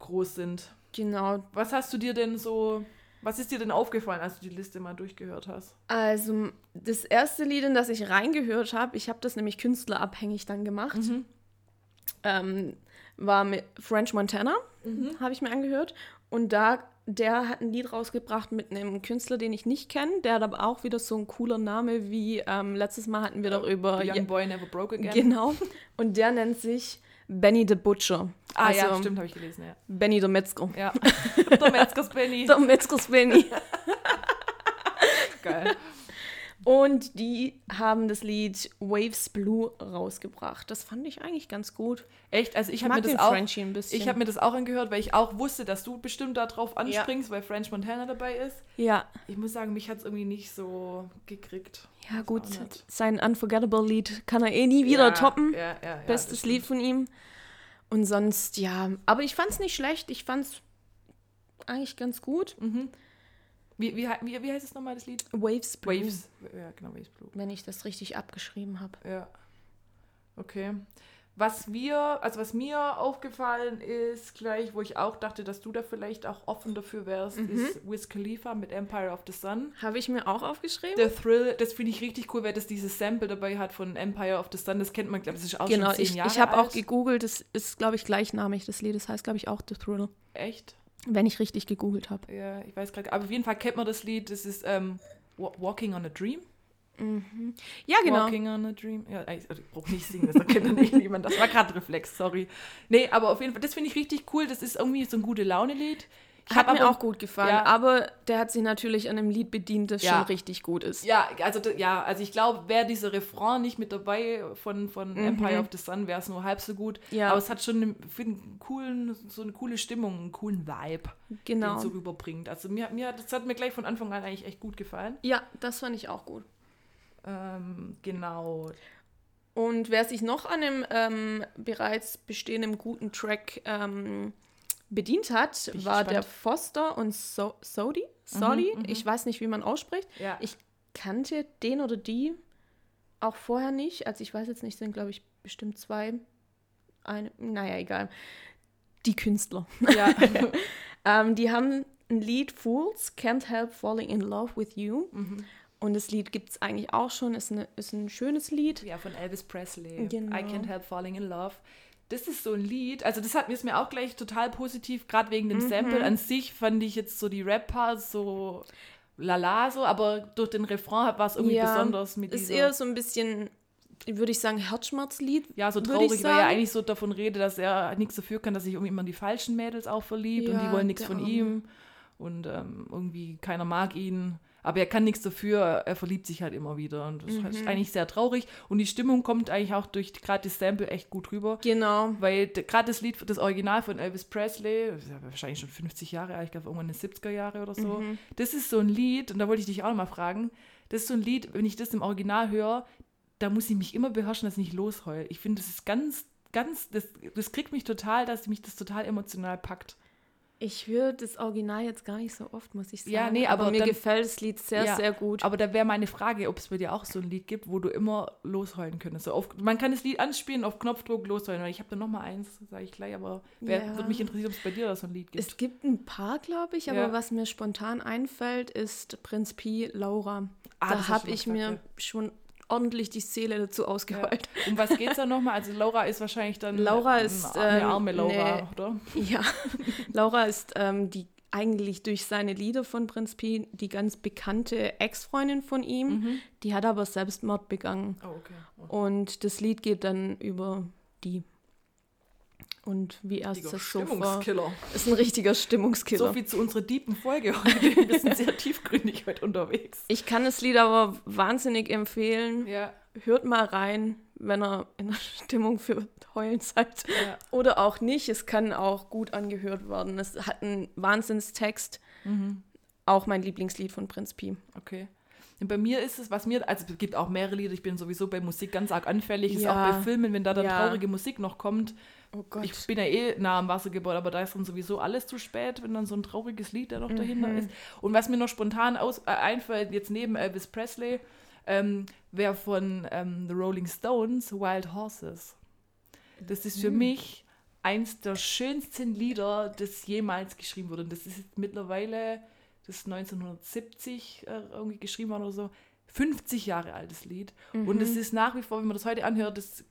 B: groß sind.
A: Genau.
B: Was hast du dir denn so, was ist dir denn aufgefallen, als du die Liste mal durchgehört hast?
A: Also das erste Lied, in das ich reingehört habe, ich habe das nämlich künstlerabhängig dann gemacht,
B: Mhm.
A: Ähm, war mit French Montana,
B: Mhm.
A: habe ich mir angehört. Und da, der hat ein Lied rausgebracht mit einem Künstler, den ich nicht kenne. Der hat aber auch wieder so ein cooler Name wie ähm, letztes Mal hatten wir doch über.
B: The Young Boy Never Broke Again.
A: Genau. Und der nennt sich Benny the Butcher.
B: Ah ja,
A: Also,
B: stimmt, habe ich gelesen, ja.
A: Benny the Metzger.
B: Ja. Der Metzgers Benny.
A: Der Metzgers Benny.
B: Geil.
A: Und die haben das Lied Waves Blue rausgebracht. Das fand ich eigentlich ganz gut.
B: Echt? Also ich habe mir das auch ich habe mir das auch angehört, weil ich auch wusste, dass du bestimmt darauf anspringst, ja. weil French Montana dabei ist.
A: Ja.
B: Ich muss sagen, mich hat es irgendwie nicht so gekriegt.
A: Ja, gut, sein Unforgettable Lied kann er eh nie wieder ja, toppen. Ja, ja, Bestes Lied von ihm. Und sonst, ja, aber ich fand es nicht schlecht. Ich fand es eigentlich ganz gut.
B: Mhm. Wie, wie, wie, wie heißt es nochmal, das Lied?
A: Waves
B: Blue. Waves, ja, genau,
A: Waves Blue. Wenn ich das richtig abgeschrieben habe.
B: Ja. Okay. Was wir, also was mir aufgefallen ist, gleich, wo ich auch dachte, dass du da vielleicht auch offen dafür wärst, mhm. ist Wiz Khalifa mit Empire of the Sun.
A: Habe ich mir auch aufgeschrieben.
B: Der Thrill, das finde ich richtig cool, weil das dieses Sample dabei hat von Empire of the Sun. Das kennt man, glaube ich, das ist auch genau, schon zehn
A: ich,
B: Jahre
A: ich habe auch gegoogelt, das ist, glaube ich, gleichnamig, das Lied. Das heißt, glaube ich, auch The Thrill.
B: Echt?
A: Wenn ich richtig gegoogelt habe.
B: Ja, ich weiß gerade. Aber auf jeden Fall kennt man das Lied. Das ist ähm, Walking on a Dream.
A: Mhm. Ja, genau.
B: Walking on a Dream. Ja, ich, ich brauche nicht singen, das erkennt nicht niemand. Das war gerade Reflex, sorry. Nee, aber auf jeden Fall, das finde ich richtig cool. Das ist irgendwie so ein gute Laune-Lied.
A: Hat mir auch gut gefallen, ja. aber der hat sich natürlich an einem Lied bedient, das ja. schon richtig gut ist.
B: Ja, also ja, also ich glaube, wäre dieser Refrain nicht mit dabei von, von mhm. Empire of the Sun, wäre es nur halb so gut. Ja. Aber es hat schon eine, einen coolen, so eine coole Stimmung, einen coolen Vibe,
A: genau.
B: den es so rüberbringt. Also mir, mir, das hat mir gleich von Anfang an eigentlich echt gut gefallen.
A: Ja, das fand ich auch gut.
B: Ähm, genau.
A: Und wer sich noch an einem ähm, bereits bestehenden guten Track ähm, bedient hat, war der Foster und so Sodi. Sodi, mhm, mhm, ich weiß nicht, wie man ausspricht.
B: Ja.
A: Ich kannte den oder die auch vorher nicht. Also ich weiß jetzt nicht, sind glaube ich bestimmt zwei. Eine, naja, egal. Die Künstler.
B: Ja.
A: ähm, die haben ein Lied Fools Can't Help Falling in Love with You.
B: Mhm.
A: Und das Lied gibt es eigentlich auch schon, ist, eine, ist ein schönes Lied.
B: Ja, von Elvis Presley. Genau. I Can't Help Falling in Love das ist so ein Lied, also das hat mir ist mir auch gleich total positiv, gerade wegen dem mhm. Sample an sich fand ich jetzt so die Rap-Parts so lala so, aber durch den Refrain war es irgendwie ja, besonders mit
A: ist eher so ein bisschen würde ich sagen, Herzschmerzlied.
B: Ja, so traurig, weil er eigentlich so davon redet, dass er nichts dafür kann, dass sich irgendwie immer in die falschen Mädels auch verliebt ja, und die wollen nichts von ihm und ähm, irgendwie keiner mag ihn. Aber er kann nichts dafür, er verliebt sich halt immer wieder. Und das mhm. ist eigentlich sehr traurig. Und die Stimmung kommt eigentlich auch durch gerade das Sample echt gut rüber.
A: Genau.
B: Weil gerade das Lied, das Original von Elvis Presley, ja wahrscheinlich schon 50 Jahre alt, ich glaube irgendwann in den 70er Jahre oder so. Mhm. Das ist so ein Lied, und da wollte ich dich auch mal fragen, das ist so ein Lied, wenn ich das im Original höre, da muss ich mich immer beherrschen, dass ich nicht losheule. Ich finde, das ist ganz, ganz, das, das kriegt mich total, dass mich das total emotional packt.
A: Ich höre das Original jetzt gar nicht so oft, muss ich sagen.
B: Ja, nee, aber, aber
A: mir
B: dann,
A: gefällt das Lied sehr, ja, sehr gut.
B: Aber da wäre meine Frage, ob es bei dir auch so ein Lied gibt, wo du immer losheulen könntest. So auf, man kann das Lied anspielen, auf Knopfdruck losheulen. Ich habe da noch mal eins, sage ich gleich, aber wer, ja. würde mich interessieren, ob es bei dir da so ein Lied gibt.
A: Es gibt ein paar, glaube ich, aber ja. was mir spontan einfällt, ist Prinz Pi, Laura. Ah, da habe ich mir schon ordentlich die Seele dazu ausgeheult.
B: Ja. Um was geht es da nochmal? Also Laura ist wahrscheinlich dann
A: Laura ist,
B: eine arme Laura,
A: nee,
B: oder?
A: Ja, Laura ist ähm, die eigentlich durch seine Lieder von Prinz Pi die ganz bekannte Ex-Freundin von ihm. Mhm. Die hat aber Selbstmord begangen.
B: Oh, okay.
A: okay. Und das Lied geht dann über die und wie er es vor. Ist ein richtiger Stimmungskiller.
B: So viel zu unserer deepen Folge heute. Wir sind sehr tiefgründig heute unterwegs.
A: Ich kann das Lied aber wahnsinnig empfehlen.
B: Ja.
A: Hört mal rein, wenn ihr in der Stimmung für Heulen seid.
B: Ja.
A: Oder auch nicht. Es kann auch gut angehört werden. Es hat einen Wahnsinnstext.
B: Mhm.
A: Auch mein Lieblingslied von Prinz Pi.
B: Okay. Und bei mir ist es, was mir, also es gibt auch mehrere Lieder, ich bin sowieso bei Musik ganz arg anfällig, ja. ist auch bei Filmen, wenn da dann ja. traurige Musik noch kommt,
A: Oh Gott.
B: Ich bin ja eh nah am Wasser gebaut, aber da ist dann sowieso alles zu spät, wenn dann so ein trauriges Lied da noch dahinter mhm. ist. Und was mir noch spontan aus, äh, einfällt, jetzt neben Elvis Presley, ähm, wäre von ähm, The Rolling Stones Wild Horses. Das ist für mhm. mich eins der schönsten Lieder, das jemals geschrieben wurde. Und das ist mittlerweile, das ist 1970 äh, irgendwie geschrieben worden oder so. 50 Jahre altes Lied. Mhm. Und es ist nach wie vor, wenn man das heute anhört, das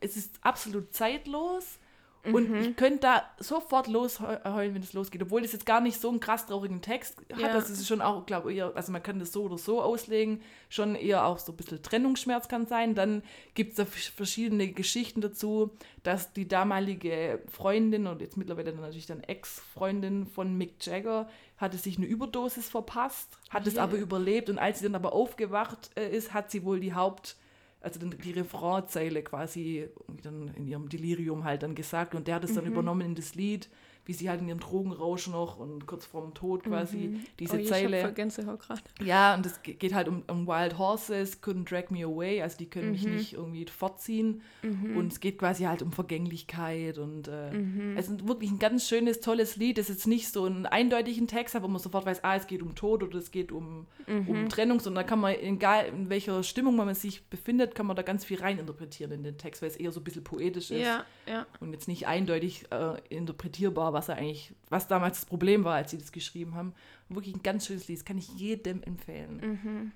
B: es ist absolut zeitlos Und ich könnte da sofort losheulen, wenn es losgeht. Obwohl das jetzt gar nicht so einen krass traurigen Text hat.
A: Ja.
B: Das ist schon auch, glaube ich, also man kann das so oder so auslegen. Schon eher auch so ein bisschen Trennungsschmerz kann sein. Dann gibt es da verschiedene Geschichten dazu, dass die damalige Freundin und jetzt mittlerweile dann natürlich dann Ex-Freundin von Mick Jagger hatte sich eine Überdosis verpasst, hat es
A: Yeah.
B: aber überlebt und als sie dann aber aufgewacht äh, ist, hat sie wohl die Haupt, also die Refrainzeile quasi dann in ihrem Delirium halt dann gesagt und der hat es
A: Mhm.
B: dann übernommen in das Lied, wie sie halt in ihrem Drogenrausch noch und kurz vorm Tod quasi diese
A: oh, Ich
B: Zeile.
A: voll Gänsehaut gerade.
B: Ja, und es ge- geht halt um, um Wild Horses, couldn't drag me away, also die können mich
A: Mhm.
B: nicht irgendwie fortziehen. Und es geht quasi halt um Vergänglichkeit und äh,
A: Mhm.
B: es ist wirklich ein ganz schönes, tolles Lied. Es ist jetzt nicht so einen eindeutigen Text, aber man sofort weiß, ah, es geht um Tod oder es geht um,
A: Mhm.
B: um Trennung. Und da kann man, egal in welcher Stimmung man sich befindet, kann man da ganz viel reininterpretieren in den Text, weil es eher so ein bisschen poetisch ist
A: Ja, ja.
B: und jetzt nicht eindeutig äh, interpretierbar, was er eigentlich, was damals das Problem war, als sie das geschrieben haben. Und wirklich ein ganz schönes Lied, das kann ich jedem empfehlen.
A: Mhm.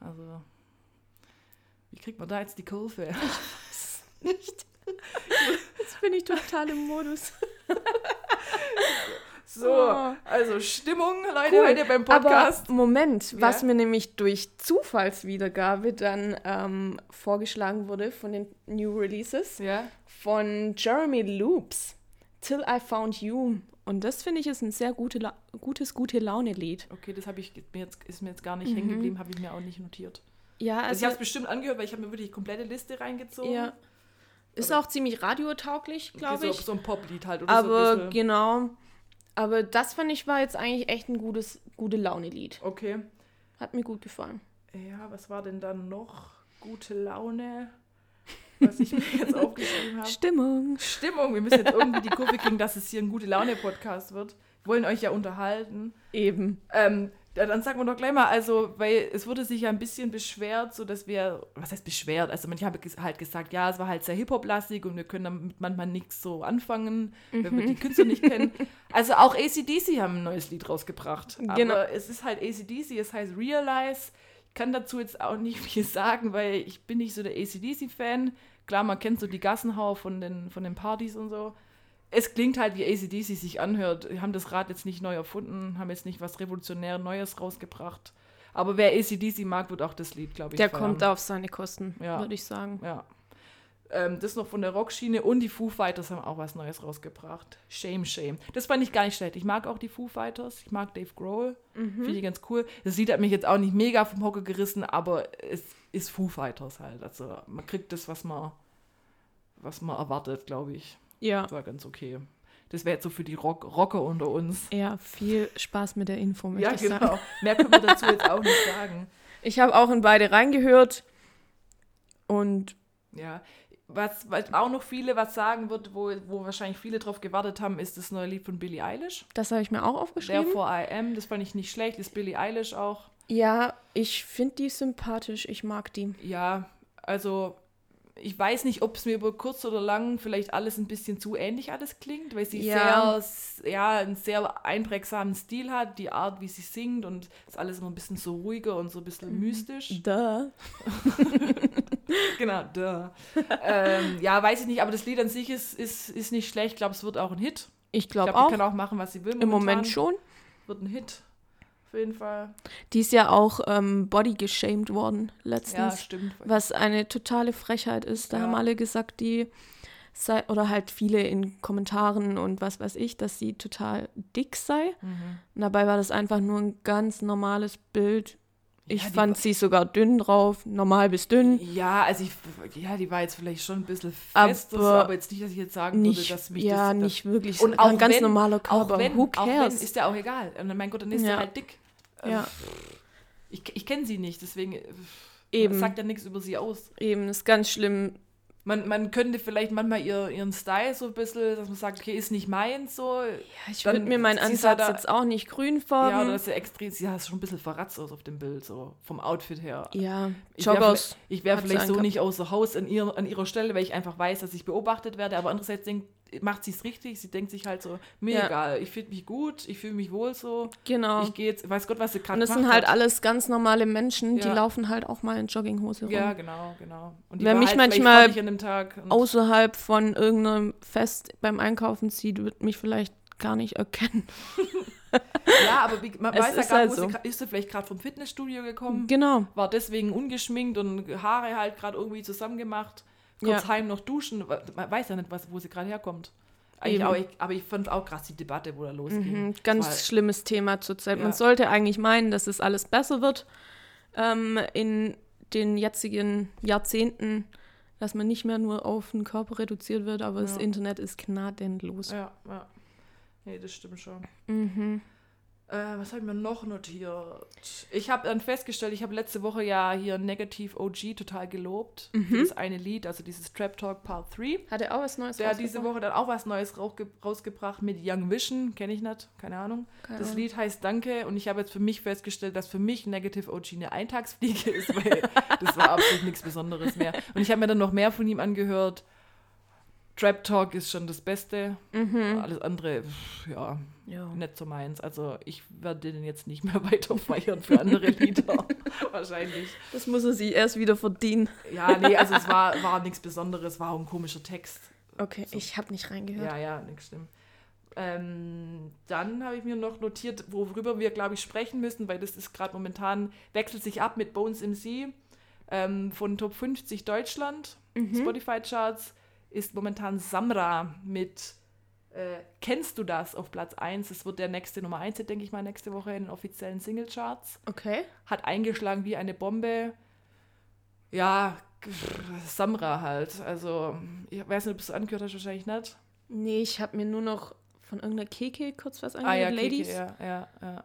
B: Also, wie kriegt man da jetzt die Kurve?
A: Nicht. Jetzt bin ich total im Modus.
B: So,
A: Oh.
B: also Stimmung, Leute,
A: Cool.
B: heute beim Podcast.
A: Aber Moment, was
B: Ja.
A: mir nämlich durch Zufallswiedergabe dann ähm, vorgeschlagen wurde von den New Releases
B: ja,
A: von Jeremy Loops, Till I Found You. Und das finde ich ist ein sehr gute La gutes, gute Laune-Lied.
B: okay, das habe ich mir jetzt, ist mir jetzt gar nicht hängen geblieben, habe ich mir auch nicht notiert.
A: Ja,
B: Also, ich
A: also,
B: habe es bestimmt angehört, weil ich habe mir wirklich die komplette Liste reingezogen.
A: ja. Ist auch ziemlich radiotauglich, glaube
B: so,
A: ich.
B: So ein Poplied halt. Oder
A: Aber
B: so ein
A: genau. Aber das fand ich war jetzt eigentlich echt ein gutes, gute Laune-Lied.
B: Okay.
A: Hat mir gut gefallen.
B: Ja, was war denn dann noch? Gute Laune, was ich mir jetzt aufgeschrieben habe.
A: Stimmung.
B: Stimmung, wir müssen jetzt irgendwie die Kurve kriegen, dass es hier ein gute Laune-Podcast wird. Wir wollen euch ja unterhalten.
A: Eben.
B: Ähm, dann sagen wir doch gleich mal, also, weil es wurde sich ja ein bisschen beschwert, so dass wir, was heißt beschwert? Also manche haben halt gesagt, ja, es war halt sehr Hip-Hop-lastig und wir können damit manchmal nichts so anfangen, wenn wir die Künstler nicht kennen. Also auch ACDC haben ein neues Lied rausgebracht.
A: Genau.
B: Aber es ist halt ACDC, es heißt Realize. Ich kann dazu jetzt auch nicht viel sagen, weil ich bin nicht so der ACDC-Fan. Klar, man kennt so die Gassenhauer von den, von den Partys und so es klingt halt wie ACDC sich anhört. Wir haben das Rad jetzt nicht neu erfunden, haben jetzt nicht was revolutionär Neues rausgebracht. Aber wer ACDC mag, wird auch das Lied, glaube ich,
A: Der
B: feiern.
A: kommt auf seine Kosten,
B: Ja.
A: würde ich sagen.
B: Ja. Ähm, das noch von der Rockschiene und die Foo Fighters haben auch was Neues rausgebracht. Shame, Shame. Das fand ich gar nicht schlecht. Ich mag auch die Foo Fighters. Ich mag Dave Grohl. Finde ich ganz cool. Das Lied hat mich jetzt auch nicht mega vom Hocker gerissen, aber es ist Foo Fighters halt. Also man kriegt das, was man, was man erwartet, glaube ich.
A: Ja.
B: Das war ganz okay. Das wäre jetzt so für die Rock Rocker unter uns.
A: Ja, viel Spaß mit der Info, möchte
B: Ja,
A: ich
B: genau.
A: sagen.
B: Mehr können wir dazu jetzt auch nicht sagen.
A: Ich habe auch in beide reingehört und
B: Ja. Was, was auch noch viele was sagen wird, wo, wo wahrscheinlich viele drauf gewartet haben, ist das neue Lied von Billie Eilish.
A: das habe ich mir auch aufgeschrieben.
B: vor I Am, das fand ich nicht schlecht, ist Billie Eilish auch.
A: Ja, ich finde die sympathisch, ich mag die.
B: Ja, also ich weiß nicht, ob es mir über kurz oder lang vielleicht alles ein bisschen zu ähnlich alles klingt, weil sie
A: Ja.
B: sehr, ja, einen sehr einprägsamen Stil hat, die Art, wie sie singt und ist alles immer ein bisschen so ruhiger und so ein bisschen mystisch.
A: Duh.
B: Genau, da. ähm, ja, weiß ich nicht, aber das Lied an sich ist, ist, ist nicht schlecht. Ich glaube, es wird auch ein Hit.
A: Ich glaube
B: glaube,
A: auch.
B: die kann auch machen, was sie will.
A: Im
B: momentan.
A: Moment schon.
B: Wird ein Hit. Auf jeden Fall.
A: Die ist ja auch ähm, body geshamed worden
B: Ja,
A: letztens.
B: stimmt.
A: was eine totale Frechheit ist. Da
B: Ja.
A: haben alle gesagt, die sei, oder halt viele in Kommentaren und was weiß ich, dass sie total dick sei.
B: Mhm.
A: Und dabei war das einfach nur ein ganz normales Bild. Ich
B: Ja,
A: fand sie sogar dünn drauf, normal bis dünn.
B: Ja, also ich, ja, die war jetzt vielleicht schon ein bisschen fest, aber, so, aber jetzt nicht, dass ich jetzt sagen
A: Nicht,
B: würde, dass mich
A: ja,
B: das, das
A: nicht wirklich.
B: Und auch
A: ein ganz
B: wenn-
A: normaler
B: auch
A: Körper.
B: wenn,
A: Who
B: auch wenn,
A: cares?
B: ist ja auch egal. Und mein Gott, dann ist
A: Ja.
B: er halt dick. Ähm,
A: ja,
B: Ich, ich kenne sie nicht, deswegen äh,
A: Eben.
B: sagt ja nichts über sie aus.
A: eben, ist ganz schlimm.
B: Man, man könnte vielleicht manchmal ihr, ihren Style so ein bisschen, dass man sagt, okay, ist nicht meins so.
A: Ja, ich würde mir meinen Ansatz
B: da-
A: jetzt auch nicht grün
B: Ja,
A: färben.
B: oder dass sie extrem, sie sah schon ein bisschen verratzt aus auf dem Bild, so vom Outfit her.
A: Ja,
B: Ich wär
A: Joggers.
B: Ich wäre
A: hat sie
B: vielleicht so nicht außer Haus an, ihr, an ihrer Stelle, weil ich einfach weiß, dass ich beobachtet werde. Aber andererseits denk, macht sie es richtig. Sie denkt sich halt so, mir
A: Ja.
B: egal, ich fühle mich gut, ich fühle mich wohl so.
A: Genau.
B: Ich gehe jetzt, weiß Gott, was sie gerade
A: Und das sind halt
B: hat.
A: alles ganz normale Menschen, die
B: Ja.
A: laufen halt auch mal in Jogginghose rum.
B: Ja, genau, genau. Und
A: Wer mich
B: halt
A: manchmal Außerhalb von irgendeinem Fest beim Einkaufen sieht, wird mich vielleicht gar nicht erkennen.
B: ja, aber man
A: Es
B: weiß ja gar
A: halt
B: nicht, wo
A: so.
B: ist sie vielleicht gerade vom Fitnessstudio gekommen,
A: Genau.
B: war deswegen ungeschminkt und Haare halt gerade irgendwie zusammengemacht, kurz
A: Ja.
B: heim noch duschen. Man weiß ja nicht, was, wo sie gerade herkommt. Auch, ich, aber ich fand auch krass die Debatte, wo da losging.
A: Mhm, ganz
B: Das war-
A: schlimmes Thema zurzeit.
B: Ja.
A: Man sollte eigentlich meinen, dass es alles besser wird ähm, in den jetzigen Jahrzehnten, dass man nicht mehr nur auf den Körper reduziert wird, aber das
B: Ja.
A: Internet ist gnadenlos.
B: Ja, ja. Nee, das stimmt schon.
A: Mhm.
B: Äh, was habe ich mir noch notiert? Ich habe dann festgestellt, ich habe letzte Woche ja hier Negative OG total gelobt.
A: Mhm.
B: Das eine Lied, also dieses Trap Talk Part 3.
A: Hat er auch was Neues
B: Der hat diese? Woche dann auch was Neues rausgebracht mit Young Vision, kenne ich nicht, keine Ahnung.
A: Keine
B: das
A: Ahnung.
B: Lied heißt Danke und ich habe jetzt für mich festgestellt, dass für mich Negative OG eine Eintagsfliege ist, weil das war absolut nichts Besonderes mehr. Und ich habe mir dann noch mehr von ihm angehört. Trap Talk ist schon das Beste.
A: Mhm.
B: Alles andere, pff, ja,
A: Ja.
B: nicht so meins. Also ich werde den jetzt nicht mehr weiter feiern für andere Lieder. Wahrscheinlich.
A: Das muss er sich erst wieder verdienen.
B: Ja, nee, also es war, war nichts Besonderes, war auch ein komischer Text.
A: Okay,
B: So.
A: ich habe nicht reingehört.
B: Ja, ja, nichts stimmt. Ähm, dann habe ich mir noch notiert, worüber wir, glaube ich, sprechen müssen, weil das ist gerade momentan, wechselt sich ab mit Bones MC ähm, von Top 50 Deutschland,
A: Mhm.
B: Spotify-Charts, ist momentan Samra mit äh, Kennst du das auf Platz 1? Das wird der nächste Nummer 1, denke ich mal, nächste Woche in den offiziellen Single-Charts.
A: Okay.
B: Hat eingeschlagen wie eine Bombe. Ja, Samra halt. Also, ich weiß nicht, ob du es angehört hast, wahrscheinlich nicht.
A: Nee, ich habe mir nur noch von irgendeiner Keke kurz was
B: Ah
A: angehört.
B: ja, Kiki,
A: Ladies.
B: ja, ja, ja,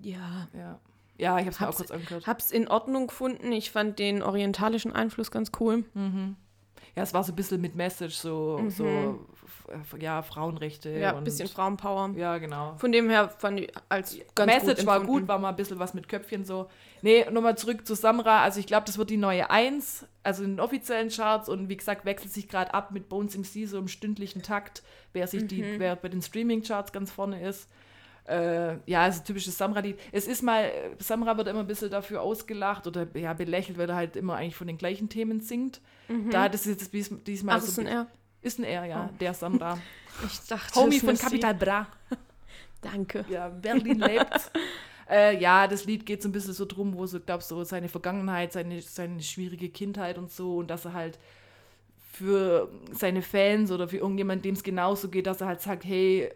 A: ja.
B: ja. Ja, ich habe es mir auch kurz angehört.
A: Hab's in Ordnung gefunden. Ich fand den orientalischen Einfluss ganz cool.
B: Mhm. Ja, es war so ein bisschen mit Message, so,
A: Mhm.
B: so ja, Frauenrechte.
A: Ja, ein bisschen Frauenpower.
B: Ja, genau.
A: Von dem her fand ich als ganz
B: Message
A: gut
B: war gut, war mal ein bisschen was mit Köpfchen so. Nee, nochmal zurück zu Samra. Also ich glaube, das wird die neue Eins, also in den offiziellen Charts und wie gesagt, wechselt sich gerade ab mit Bones MC so im stündlichen Takt, wer sich die,
A: Mhm.
B: wer bei den Streaming-Charts ganz vorne ist. Äh, ja, es ist ein typisches Samra-Lied. Es ist mal, Samra wird immer ein bisschen dafür ausgelacht oder ja, belächelt, weil er halt immer eigentlich von den gleichen Themen singt. Da hat es jetzt dies- diesmal
A: Ach, das
B: so.
A: ist ein R.
B: Ist ein R, ja,
A: Oh.
B: der Samra.
A: Ich dachte,
B: Homie von Capital Bra.
A: Danke.
B: Ja, Berlin lebt. äh, ja, das Lied geht so ein bisschen so drum, wo so, glaub so seine Vergangenheit, seine, seine schwierige Kindheit und so und dass er halt für seine Fans oder für irgendjemand, dem es genauso geht, dass er halt sagt, hey, äh,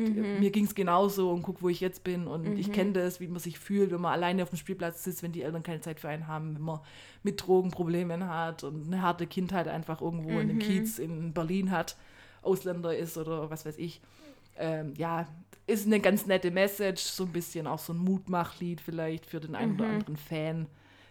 A: Mhm.
B: mir ging es genauso und guck, wo ich jetzt bin und ich kenne das, wie man sich fühlt, wenn man alleine auf dem Spielplatz sitzt, wenn die Eltern keine Zeit für einen haben, wenn man mit Drogenproblemen hat und eine harte Kindheit einfach irgendwo in einem
A: Mhm.
B: Kiez in Berlin hat, Ausländer ist oder was weiß ich. Ähm, ja, ist eine ganz nette Message, so ein bisschen auch so ein Mutmachlied vielleicht für den einen oder
A: Mhm.
B: anderen Fan,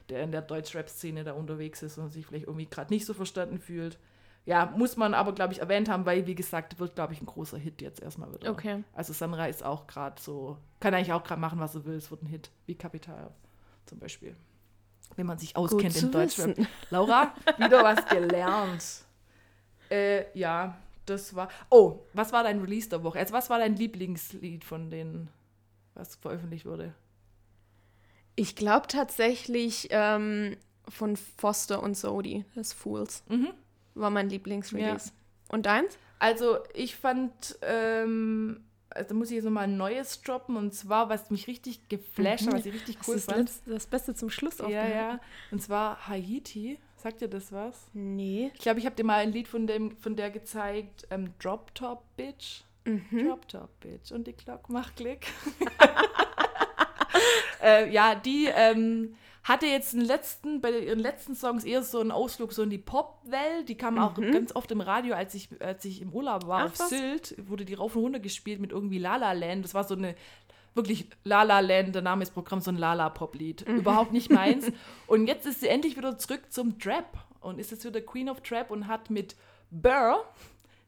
B: der in der Deutschrap-Szene da unterwegs ist und sich vielleicht irgendwie gerade nicht so verstanden fühlt. Ja, muss man aber, glaube ich, erwähnt haben, weil, wie gesagt, wird, glaube ich, ein großer Hit jetzt erstmal wieder.
A: Okay.
B: Also Samra ist auch gerade so, kann eigentlich auch gerade machen, was er will. Es wird ein Hit, wie Kapital zum Beispiel. Wenn man sich auskennt in
A: zu
B: Deutschrap.
A: wissen.
B: Laura, wieder was gelernt. Äh, ja, das war. Oh, was war dein Release der Woche? Also, was war dein Lieblingslied von denen, was veröffentlicht wurde?
A: Ich glaube tatsächlich ähm, von Foster und Sodi, das Fools,
B: Mhm.
A: war mein Lieblingsrelease. Und deins?
B: Also, ich fand, ähm, also muss ich jetzt nochmal ein neues droppen und zwar, was mich richtig geflasht hat, was ich richtig cool
A: das,
B: fand.
A: das, das Beste zum Schluss
B: Ja,
A: aufgehalten.
B: ja. Und zwar Haiti. Sagt dir das was?
A: Nee.
B: Ich glaube, ich habe dir mal ein Lied von, dem, von der gezeigt, ähm, Drop Top Bitch.
A: Mhm.
B: Drop Top Bitch. Und die Glock macht Klick. äh, ja, die ähm, hatte jetzt den letzten, bei ihren letzten Songs eher so einen Ausflug so in die Pop-Welt. Die kam auch ganz oft im Radio, als ich, als ich im Urlaub war
A: Mhm. Ach,
B: auf
A: was?
B: Sylt, wurde die rauf und runter gespielt mit irgendwie La La Land. Das war so eine wirklich La La Land, der Name ist Programm, so ein La La Pop-Lied.
A: Mhm.
B: Überhaupt nicht meins. und jetzt ist sie endlich wieder zurück zum Trap und ist jetzt wieder Queen of Trap und hat mit Burr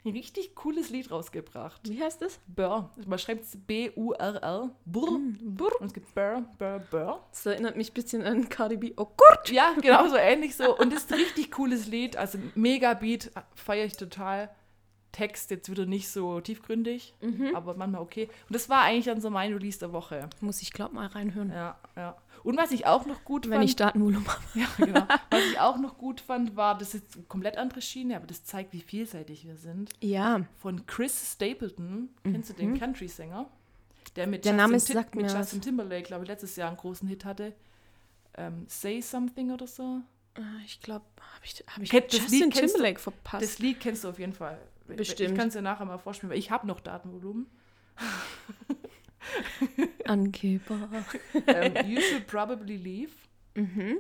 B: ein richtig cooles Lied rausgebracht.
A: Wie heißt das?
B: Burr. Man schreibt es B-U-R-R. Burr.
A: Burr.
B: Und es gibt Burr, Burr, Burr.
A: Das erinnert mich ein bisschen an Cardi B. Oh Gott!
B: Ja, genau so ähnlich so. Und das ist ein richtig cooles Lied. Also mega Beat, feiere ich total. Text jetzt wieder nicht so tiefgründig,
A: Mhm.
B: aber manchmal okay. Und das war eigentlich dann so mein Release der Woche.
A: Muss ich, glaub mal reinhören.
B: Ja, ja. Und was ich auch noch gut
A: Wenn
B: fand,
A: ich Datenvolumen habe.
B: ja, genau. was ich auch noch gut fand, war, das ist jetzt eine komplett andere Schiene, aber das zeigt, wie vielseitig wir sind.
A: Ja.
B: Von Chris Stapleton, kennst du den Country-Sänger? Der mit
A: Mhm. Der Name
B: Tim-
A: sagt
B: mit Justin Timberlake, glaube ich, letztes Jahr einen großen Hit hatte. Ähm, Say Something oder so.
A: Äh, Ich glaube, habe ich, hab ich
B: Kennt- das
A: Justin
B: Lied kennst du-
A: Timberlake verpasst.
B: Das Lied kennst du auf jeden Fall.
A: Bestimmt.
B: Ich kann es dir nachher mal vorspielen, weil ich habe noch Datenvolumen.
A: Angeber.
B: ähm, you Should Probably Leave.
A: Mhm.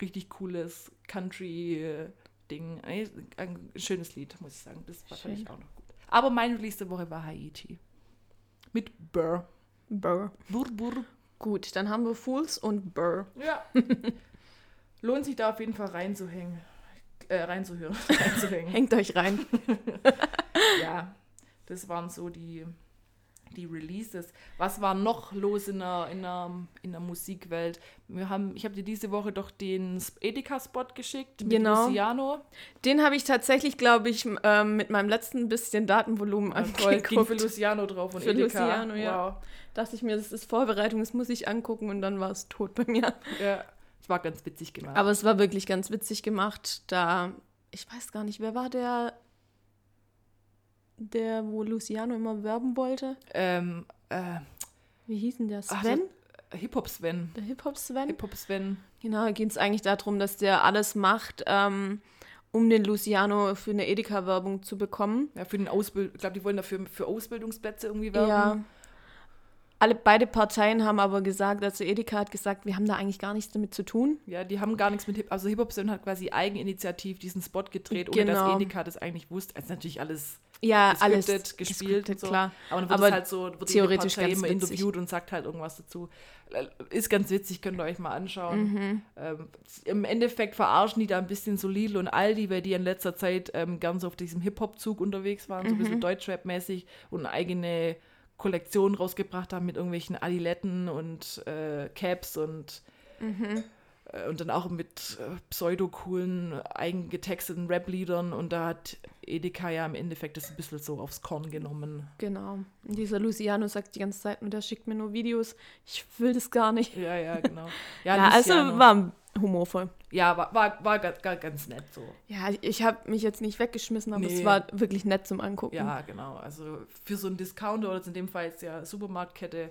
B: Richtig cooles Country-Ding. Ein ein schönes Lied, muss ich sagen. Das fand
A: Schön.
B: ich auch noch gut. Aber mein Release der Woche war Haiti. Mit Burr.
A: Burr.
B: Burr, burr.
A: Gut, dann haben wir Fools und Burr.
B: Ja. Lohnt sich da auf jeden Fall reinzuhängen. Äh, reinzuhören. reinzuhängen.
A: Hängt euch rein.
B: ja, das waren so die, die Releases. Was war noch los in der, in der, in der Musikwelt? Wir haben, ich habe dir diese Woche doch den Edeka-Spot geschickt mit
A: Genau.
B: Luciano.
A: Den habe ich tatsächlich, glaube ich, ähm, mit meinem letzten bisschen Datenvolumen
B: Voll, ging für
A: angeguckt.
B: Luciano drauf und
A: Für
B: Edeka.
A: Luciano, ja.
B: Wow.
A: Dachte ich mir, das ist Vorbereitung, das muss ich angucken und dann war es tot bei mir.
B: Ja, es war ganz witzig gemacht.
A: Aber es war wirklich ganz witzig gemacht, da, ich weiß gar nicht, wer war der, der, wo Luciano immer werben wollte?
B: ähm, äh,
A: Wie hieß denn der?
B: Ach,
A: Sven?
B: Hip-Hop-Sven.
A: der Hip-Hop-Sven?
B: Hip-Hop-Sven.
A: Genau, da geht es eigentlich darum, dass der alles macht, ähm, um den Luciano für eine Edeka-Werbung zu bekommen.
B: Ja, für den Ausbild, ich glaube, die wollen dafür für Ausbildungsplätze irgendwie werben.
A: Ja. Alle, beide Parteien haben aber gesagt, also Edeka hat gesagt, wir haben da eigentlich gar nichts damit zu tun.
B: Ja, die haben gar nichts mit Hip, also Hip-Hop Sven hat quasi eigeninitiativ diesen Spot gedreht, ohne
A: Genau.
B: dass Edeka das eigentlich wusste. Also natürlich alles
A: Ja, alles
B: gespielt und so.
A: klar.
B: Aber dann wird
A: Aber
B: halt so, wird
A: theoretisch ganz
B: immer
A: witzig.
B: interviewt und sagt halt irgendwas dazu. Ist ganz witzig, könnt ihr euch mal anschauen.
A: Mhm.
B: Ähm, Im Endeffekt verarschen die da ein bisschen so Lidl und Aldi, weil die in letzter Zeit ähm, ganz so auf diesem Hip-Hop-Zug unterwegs waren, so ein
A: Mhm.
B: bisschen Deutschrap-mäßig und eine eigene Kollektion rausgebracht haben mit irgendwelchen Adiletten und äh, Caps und
A: Mhm.
B: äh, und dann auch mit äh, pseudo-coolen, eigengetexteten Rap-Liedern und da hat Edeka ja im Endeffekt das ein bisschen so aufs Korn genommen.
A: Genau. Und dieser Luciano sagt die ganze Zeit, und der schickt mir nur Videos. Ich will das gar nicht.
B: Ja, ja, genau.
A: Ja, also
B: Luciano.
A: war humorvoll.
B: Ja, war, war, war ga- ga- ganz nett so.
A: Ja, ich habe mich jetzt nicht weggeschmissen, aber
B: Nee.
A: es war wirklich nett zum Angucken.
B: Ja, genau. Also für so einen Discounter oder in dem Fall jetzt ja Supermarktkette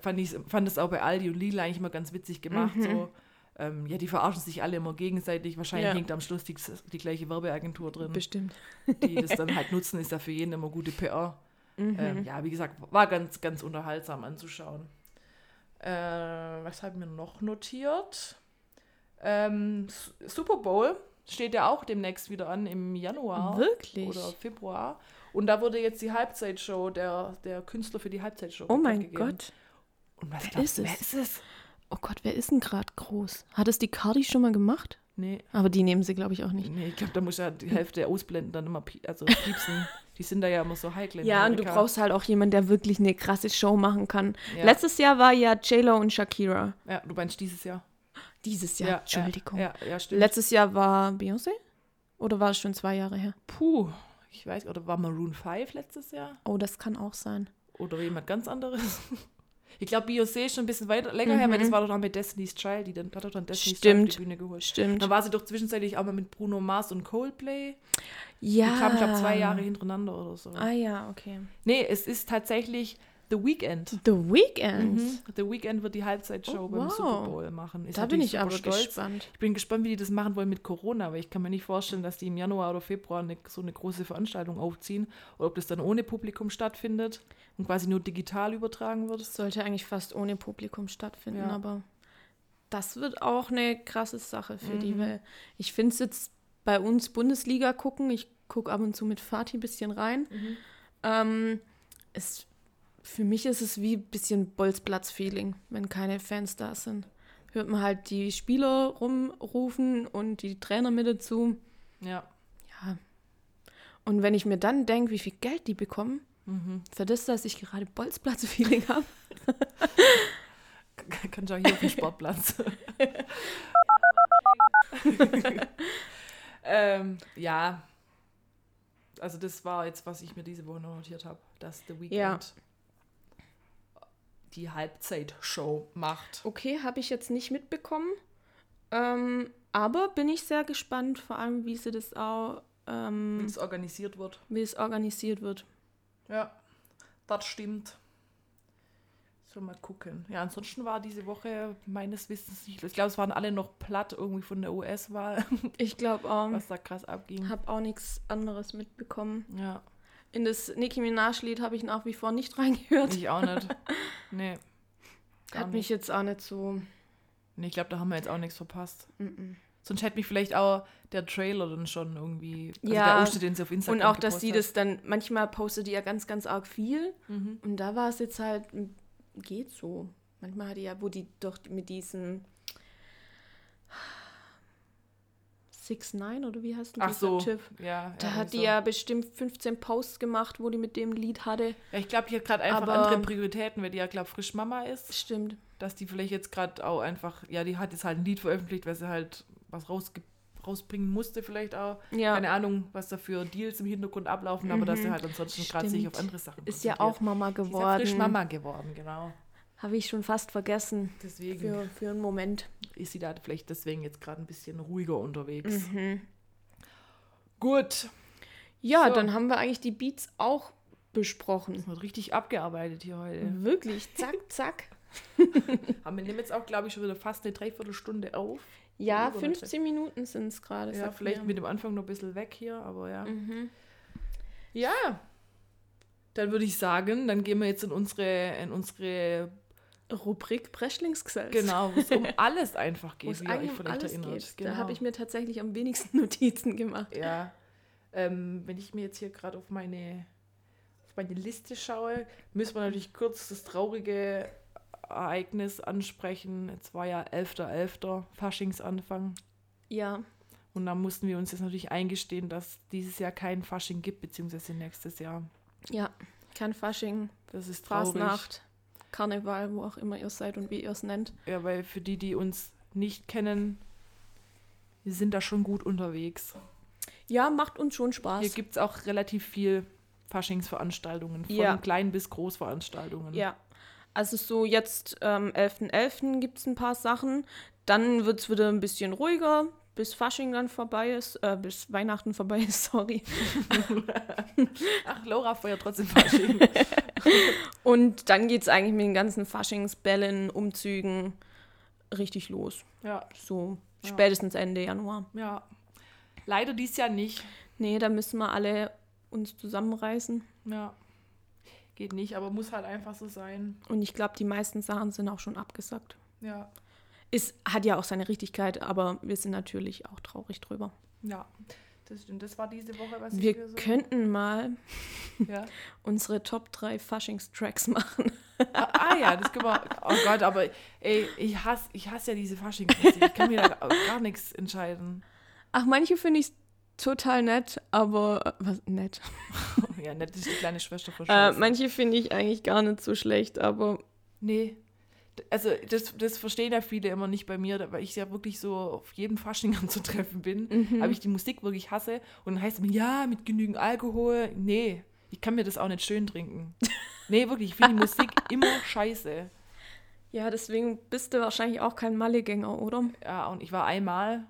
B: fand ich fand es auch bei Aldi und Lidl eigentlich immer ganz witzig gemacht. So. Ähm, ja, die verarschen sich alle immer gegenseitig. Wahrscheinlich
A: Ja.
B: hängt am Schluss die, die gleiche Werbeagentur drin,
A: Bestimmt.
B: die das dann halt nutzen. Ist ja für jeden immer gute PR.
A: Mhm.
B: Ähm, ja, wie gesagt, war ganz, ganz unterhaltsam anzuschauen. Äh, was haben wir noch notiert? Ähm, Super Bowl steht ja auch demnächst wieder an im Januar
A: Wirklich?
B: oder Februar. Und da wurde jetzt die Halbzeitshow, der, der Künstler für die Halbzeitshow.
A: oh mein
B: gegeben.
A: Gott.
B: Und was
A: Wer
B: glaubst
A: ist es?
B: Wer ist es?
A: Oh Gott, wer ist denn gerade groß? Hat es die Cardi schon mal gemacht?
B: Nee,
A: Aber die nehmen sie, glaube ich, auch nicht.
B: nee ich glaube, da muss ja die Hälfte ausblenden, dann immer pie also piepsen. die sind da ja immer so heikel. in
A: Ja, und du
B: Amerika.
A: brauchst halt auch jemanden, der wirklich eine krasse Show machen kann.
B: Ja.
A: Letztes Jahr war ja J-Lo und Shakira.
B: Ja, du meinst dieses Jahr.
A: Dieses Jahr, Entschuldigung.
B: Ja, ja, ja, stimmt.
A: Letztes Jahr war Beyoncé? Oder war es schon zwei Jahre her?
B: Puh, ich weiß, oder war Maroon 5 letztes Jahr?
A: Oh, das kann auch sein.
B: Oder jemand ganz anderes? Ich glaube, Beyoncé ist schon ein bisschen weiter, länger her, weil das war doch noch mit Destiny's Child, die dann, hat doch dann Destiny's Child auf
A: Mhm. Stimmt.
B: die Bühne geholt.
A: Stimmt.
B: Dann war sie doch zwischenzeitlich auch mal mit Bruno Mars und Coldplay.
A: ja.
B: Die kamen, ich glaube, zwei Jahre hintereinander oder so.
A: Ah ja, okay.
B: Nee, es ist tatsächlich The Weeknd.
A: The Weeknd.
B: Mhm. The Weeknd wird die Halbzeitshow
A: Oh,
B: beim
A: wow.
B: Super Bowl machen. Ist
A: Da bin ich aber
B: stolz.
A: gespannt.
B: Ich bin gespannt, wie die das machen wollen mit Corona, weil ich kann mir nicht vorstellen, dass die im Januar oder Februar eine, so eine große Veranstaltung aufziehen oder ob das dann ohne Publikum stattfindet und quasi nur digital übertragen wird.
A: Das sollte eigentlich fast ohne Publikum stattfinden,
B: Ja.
A: aber das wird auch eine krasse Sache für die,
B: Mhm.
A: weil ich finde es jetzt bei uns Bundesliga gucken, ich gucke ab und zu mit Fatih ein bisschen rein.
B: Mhm.
A: Ähm, es, für mich ist es wie ein bisschen Bolzplatz-Feeling, wenn keine Fans da sind. Hört man halt die Spieler rumrufen und die Trainer mit dazu.
B: Ja.
A: Ja. Und wenn ich mir dann denke, wie viel Geld die bekommen,
B: Mhm.
A: für das, dass ich gerade Bolzplatz-Feeling habe.
B: Kann ich auch hier auf dem Sportplatz. ähm, ja. Also das war jetzt, was ich mir diese Woche notiert habe, dass The Weeknd
A: Ja.
B: Die Halbzeitshow macht.
A: Okay, habe ich jetzt nicht mitbekommen. Ähm, aber bin ich sehr gespannt, vor allem wie sie das auch,
B: Wie
A: ähm,
B: es organisiert wird.
A: wie es organisiert wird.
B: Ja, das stimmt. So, mal gucken. Ja, ansonsten war diese Woche meines Wissens nicht. Ich glaube, es waren alle noch platt irgendwie von der US-Wahl,
A: Ich glaube auch,
B: was da krass abging.
A: habe auch nichts anderes mitbekommen.
B: Ja,
A: In das Nicki Minaj-Lied habe ich nach wie vor nicht reingehört.
B: ich auch nicht. Nee.
A: Hat mich jetzt auch nicht so.
B: Nee, ich glaube, da haben wir jetzt auch nichts verpasst.
A: Mm-mm.
B: Sonst hätte mich vielleicht auch der Trailer dann schon irgendwie. Also
A: Ja,
B: der Ausschnitt, den sie auf Instagram
A: Und auch, dass
B: gepostet
A: das dann, manchmal postet die ja ganz, ganz arg viel.
B: Mhm.
A: Und da war es jetzt halt, m, geht so. Manchmal hat die ja, wo die doch mit diesem 6 9 oder wie heißt denn
B: Ach
A: dieser
B: so.
A: Typ?
B: Ja,
A: Da
B: ja,
A: hat die
B: so.
A: ja bestimmt 15 Posts gemacht, wo die mit dem Lied hatte.
B: Ja, ich glaube, die hat gerade einfach
A: Aber-
B: andere Prioritäten, weil die ja, glaube frisch Mama ist.
A: Stimmt.
B: Dass die vielleicht jetzt gerade auch einfach, ja, die hat jetzt halt ein Lied veröffentlicht, weil sie halt was rausge rausbringen musste, vielleicht auch.
A: Ja,
B: Keine Ahnung, was da für Deals im Hintergrund ablaufen, aber dass sie
A: Mhm.
B: halt ansonsten gerade sich auf andere Sachen
A: ist ja auch Mama
B: Die ist ja
A: geworden.
B: frisch Mama geworden, genau.
A: Habe ich schon fast vergessen.
B: Deswegen
A: Für, für einen Moment.
B: ist sie da vielleicht deswegen jetzt gerade ein bisschen ruhiger unterwegs.
A: Mhm.
B: Gut,
A: Ja,
B: So.
A: dann haben wir eigentlich die Beats auch besprochen.
B: das wird richtig abgearbeitet hier heute.
A: Wirklich, zack, zack.
B: Aber wir nehmen jetzt auch, glaube ich, schon wieder fast eine Dreiviertelstunde auf.
A: Ja,
B: Über
A: 15 Minuten sind es gerade.
B: Ja, vielleicht
A: mir.
B: mit dem Anfang noch ein bisschen weg hier, aber ja.
A: Mhm.
B: Ja. Dann würde ich sagen, dann gehen wir jetzt in unsere, in unsere,
A: Rubrik Preschlingsgesetz.
B: genau, wo es um alles einfach geht,
A: es
B: wie ihr euch vielleicht
A: alles
B: erinnert.
A: geht.
B: Genau.
A: Da habe ich mir tatsächlich am wenigsten Notizen gemacht.
B: Ja. Ähm, wenn ich mir jetzt hier gerade auf meine, auf meine Liste schaue, müssen wir natürlich kurz das traurige Ereignis ansprechen. Jetzt war ja 11.11. Faschingsanfang.
A: Ja,
B: Und da mussten wir uns jetzt natürlich eingestehen, dass dieses Jahr kein Fasching gibt, beziehungsweise nächstes Jahr.
A: ja. Kein Fasching,
B: Das ist traurig.
A: Fasnacht, Karneval, wo auch immer ihr seid und wie ihr es nennt.
B: Ja, weil für die, die uns nicht kennen, wir sind da schon gut unterwegs.
A: Ja, macht uns schon
B: Hier
A: Spaß.
B: gibt es auch relativ viel Faschingsveranstaltungen, von
A: Ja.
B: klein bis Großveranstaltungen.
A: Ja. Also so jetzt ähm, 11.11. gibt es ein paar Sachen. Dann wird es wieder ein bisschen ruhiger, bis Fasching dann vorbei ist, äh, bis Weihnachten vorbei ist, sorry.
B: Ach, Laura feiert trotzdem Fasching.
A: Und dann geht es eigentlich mit den ganzen Faschingsbällen, Umzügen richtig los.
B: ja,
A: So
B: Ja.
A: spätestens Ende Januar.
B: ja. Leider dies Jahr nicht.
A: Nee, da müssen wir alle uns zusammenreißen.
B: Ja. Geht nicht, aber muss halt einfach so sein.
A: Und ich glaube, die meisten Sachen sind auch schon abgesagt.
B: Ja.
A: Es hat ja auch seine Richtigkeit, aber wir sind natürlich auch traurig drüber.
B: Ja. Das stimmt. Das war diese Woche, was ich
A: Wir
B: hier so.
A: könnten mal
B: Ja.
A: unsere Top 3 Faschingstracks machen.
B: Ah, ah ja, das können wir. Oh Gott, aber ey, ich hasse, ich hasse ja diese Faschingsmusik. Ich kann mir da gar nichts entscheiden.
A: Ach, manche finde ich total nett, aber äh, was nett.
B: Ja, nett ist die kleine Schwester von
A: Äh, manche finde ich eigentlich gar nicht so schlecht, aber
B: Nee. Also, das, das verstehen ja viele immer nicht bei mir, weil ich ja wirklich so auf jeden Fasching anzutreffen bin.
A: Mhm.
B: Aber ich die Musik wirklich hasse. Und dann heißt es mir, ja, mit genügend Alkohol. Nee, ich kann mir das auch nicht schön trinken. Nee, wirklich, ich finde die Musik immer scheiße.
A: ja, deswegen bist du wahrscheinlich auch kein Mallegänger, oder?
B: Ja, und ich war einmal,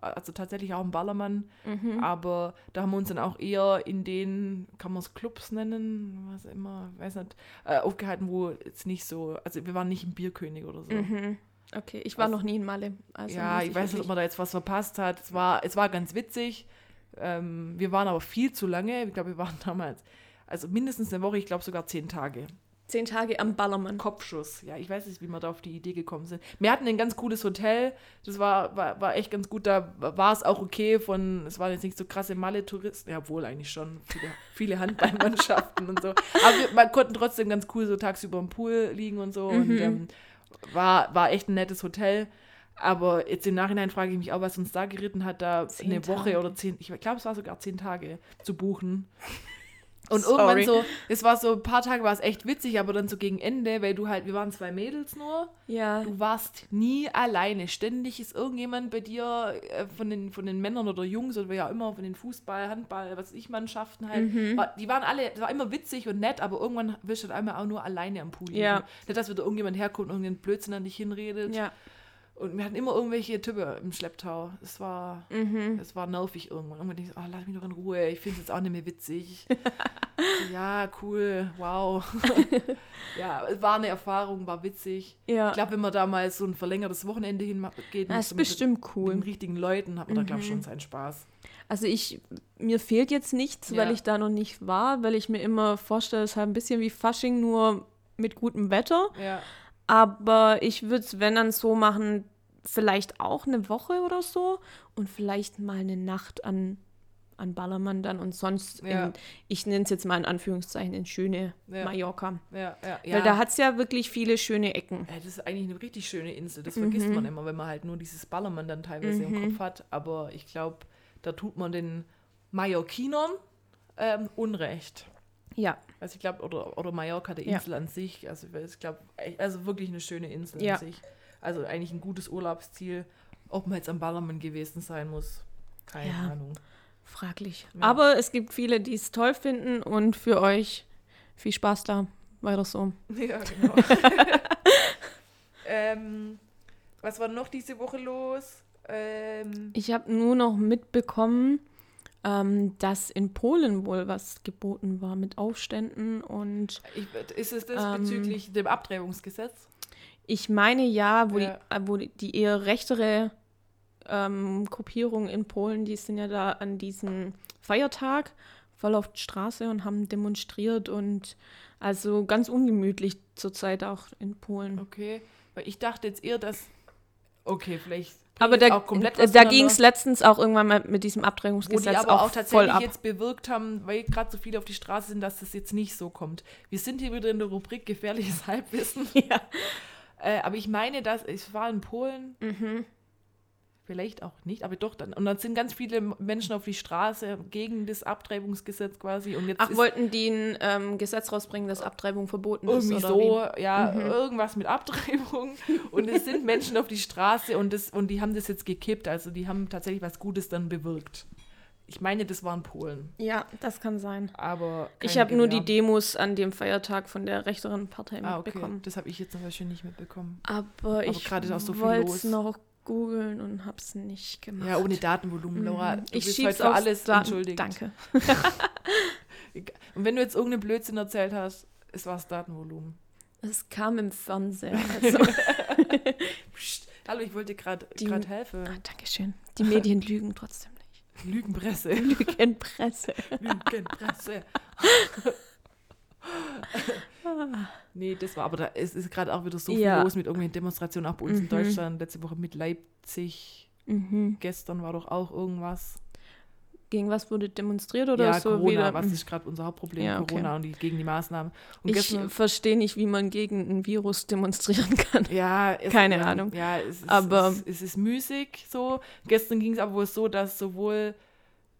B: also tatsächlich auch im Ballermann,
A: Mhm.
B: aber da haben wir uns dann auch eher in den, kann man es Clubs nennen, was immer, weiß nicht, äh, aufgehalten, wo jetzt nicht so, also wir waren nicht im Bierkönig oder so.
A: Mhm. Okay, ich war
B: Also-
A: noch nie in Malle. Also
B: ja,
A: muss
B: ich weiß nicht, ob man da jetzt was verpasst hat. Es war, es war ganz witzig. Ähm, wir waren aber viel zu lange. Ich glaube, wir waren damals, also mindestens eine Woche, ich glaube sogar zehn Tage.
A: Zehn Tage am Ballermann.
B: Kopfschuss. Ja, ich weiß nicht, wie wir da auf die Idee gekommen sind. Wir hatten ein ganz cooles Hotel. Das war, war, war echt ganz gut. Da war es auch okay von, es waren jetzt nicht so krasse Malle-Touristen. Ja, wohl eigentlich schon. Viele, viele Handballmannschaften und so. Aber wir man konnten trotzdem ganz cool so tagsüber im Pool liegen und so. Und
A: Mhm.
B: ähm, war, war echt ein nettes Hotel. Aber jetzt im Nachhinein frage ich mich auch, was uns da geritten hat, da
A: Zehn
B: eine Woche
A: Tage.
B: oder zehn, ich glaube, es war sogar zehn Tage zu buchen. Und Sorry. irgendwann so, es war so ein paar Tage war es echt witzig, aber dann so gegen Ende, weil du halt, wir waren zwei Mädels nur.
A: Ja.
B: Du warst nie alleine. Ständig ist irgendjemand bei dir äh, von, den, von den Männern oder Jungs oder wer auch immer, von den Fußball, Handball, was ich Mannschaften halt. Mhm. War, die waren alle, das war immer witzig und nett, aber irgendwann wirst du halt einmal auch nur alleine am Pool.
A: Ja.
B: Nicht, dass wieder irgendjemand herkommt und irgendeinen Blödsinn an dich hinredet.
A: Ja.
B: Und wir hatten immer irgendwelche Typen im Schlepptau. Es war,
A: mhm.
B: es war nervig irgendwann. Irgendwann denke ich, oh, lass mich doch in Ruhe, ich finde es jetzt auch nicht mehr witzig. ja, cool, wow. ja, es war eine Erfahrung, war witzig.
A: Ja.
B: Ich glaube, wenn man da mal so ein verlängertes Wochenende hingeht,
A: das ist bestimmt
B: mit,
A: cool.
B: Mit den richtigen Leuten, hat man mhm. da, glaube ich, schon seinen Spaß.
A: Also ich, mir fehlt jetzt nichts, ja. weil ich da noch nicht war, weil ich mir immer vorstelle, es ist halt ein bisschen wie Fasching, nur mit gutem Wetter.
B: Ja.
A: Aber ich würde es, wenn dann so machen, vielleicht auch eine Woche oder so und vielleicht mal eine Nacht an, an Ballermann dann und sonst,
B: ja.
A: in, ich nenne es jetzt mal in Anführungszeichen, in schöne
B: ja.
A: Mallorca.
B: Ja, ja,
A: Weil da hat es ja wirklich viele schöne Ecken.
B: das ist eigentlich eine richtig schöne Insel. Das vergisst mhm. man immer, wenn man halt nur dieses Ballermann dann teilweise mhm. im Kopf hat. Aber ich glaube, da tut man den Mallorquinern ähm, Unrecht.
A: Ja.
B: Also ich glaube, oder, oder Mallorca, der Insel ja. an sich, also ich glaube, also wirklich eine schöne Insel
A: ja.
B: an sich. Also eigentlich ein gutes Urlaubsziel. Ob man jetzt am Ballermann gewesen sein muss, keine ja. Ahnung.
A: Fraglich. Aber es gibt viele, die es toll finden und für euch viel Spaß da. Weiter so.
B: Ja, genau. ähm, was war noch diese Woche los? Ähm,
A: ich habe nur noch mitbekommen, ähm, dass in Polen wohl was geboten war mit Aufständen und.
B: Ist es das ähm, bezüglich dem Abtreibungsgesetz?
A: Ich meine ja, wo, ja. Die, äh, wo die eher rechtere ähm, Gruppierung in Polen, die sind ja da an diesem Feiertag voll auf die Straße und haben demonstriert und also ganz ungemütlich zurzeit auch in Polen.
B: Okay, weil ich dachte jetzt eher, dass okay, vielleicht
A: aber da, da ging es letztens auch irgendwann mal mit diesem Abdrängungsgesetz Wo die
B: aber auch, auch tatsächlich
A: ab.
B: jetzt bewirkt haben, weil gerade so viele auf die Straße sind, dass das jetzt nicht so kommt. Wir sind hier wieder in der Rubrik gefährliches Halbwissen.
A: Ja.
B: Äh, aber ich meine, dass es war in Polen.
A: Mhm.
B: Vielleicht auch nicht, aber doch dann. Und dann sind ganz viele Menschen auf die Straße gegen das Abtreibungsgesetz quasi. Und jetzt
A: Ach, wollten die ein ähm, Gesetz rausbringen, dass Abtreibung verboten
B: irgendwie
A: ist?
B: Irgendwie so, wie? ja, mhm. irgendwas mit Abtreibung. und es sind Menschen auf die Straße und, das, und die haben das jetzt gekippt. Also die haben tatsächlich was Gutes dann bewirkt. Ich meine, das waren Polen.
A: Ja, das kann sein.
B: Aber
A: ich habe nur die Demos an dem Feiertag von der rechteren Partei
B: ah, okay.
A: mitbekommen.
B: Das habe ich jetzt zum Beispiel nicht mitbekommen.
A: Aber, Aber ich so wollte es noch googeln und habe es nicht gemacht.
B: Ja, ohne Datenvolumen, Laura.
A: Mhm. Ich schiebe für alles
B: Daten entschuldigt.
A: Danke.
B: und wenn du jetzt irgendeinen Blödsinn erzählt hast, es war das Datenvolumen.
A: Es kam im Fernseher. Also.
B: Psst, hallo, ich wollte gerade helfen.
A: Ah, Dankeschön. Die Medien lügen trotzdem nicht.
B: Lügenpresse.
A: Lügenpresse.
B: Lügenpresse. Nee, das war, aber da ist, ist gerade auch wieder so viel
A: ja.
B: los mit irgendwelchen Demonstrationen, auch bei uns mhm. in Deutschland. Letzte Woche mit Leipzig.
A: Mhm.
B: Gestern war doch auch irgendwas.
A: Gegen was wurde demonstriert oder
B: ja,
A: so?
B: Corona,
A: wieder?
B: was ist gerade unser Hauptproblem?
A: Ja, okay.
B: Corona und die, gegen die Maßnahmen. Und
A: ich verstehe nicht, wie man gegen ein Virus demonstrieren kann.
B: Ja, es,
A: keine
B: ja,
A: Ahnung.
B: Ja, es ist,
A: aber
B: es, es ist müßig so. Gestern ging es aber wohl so, dass sowohl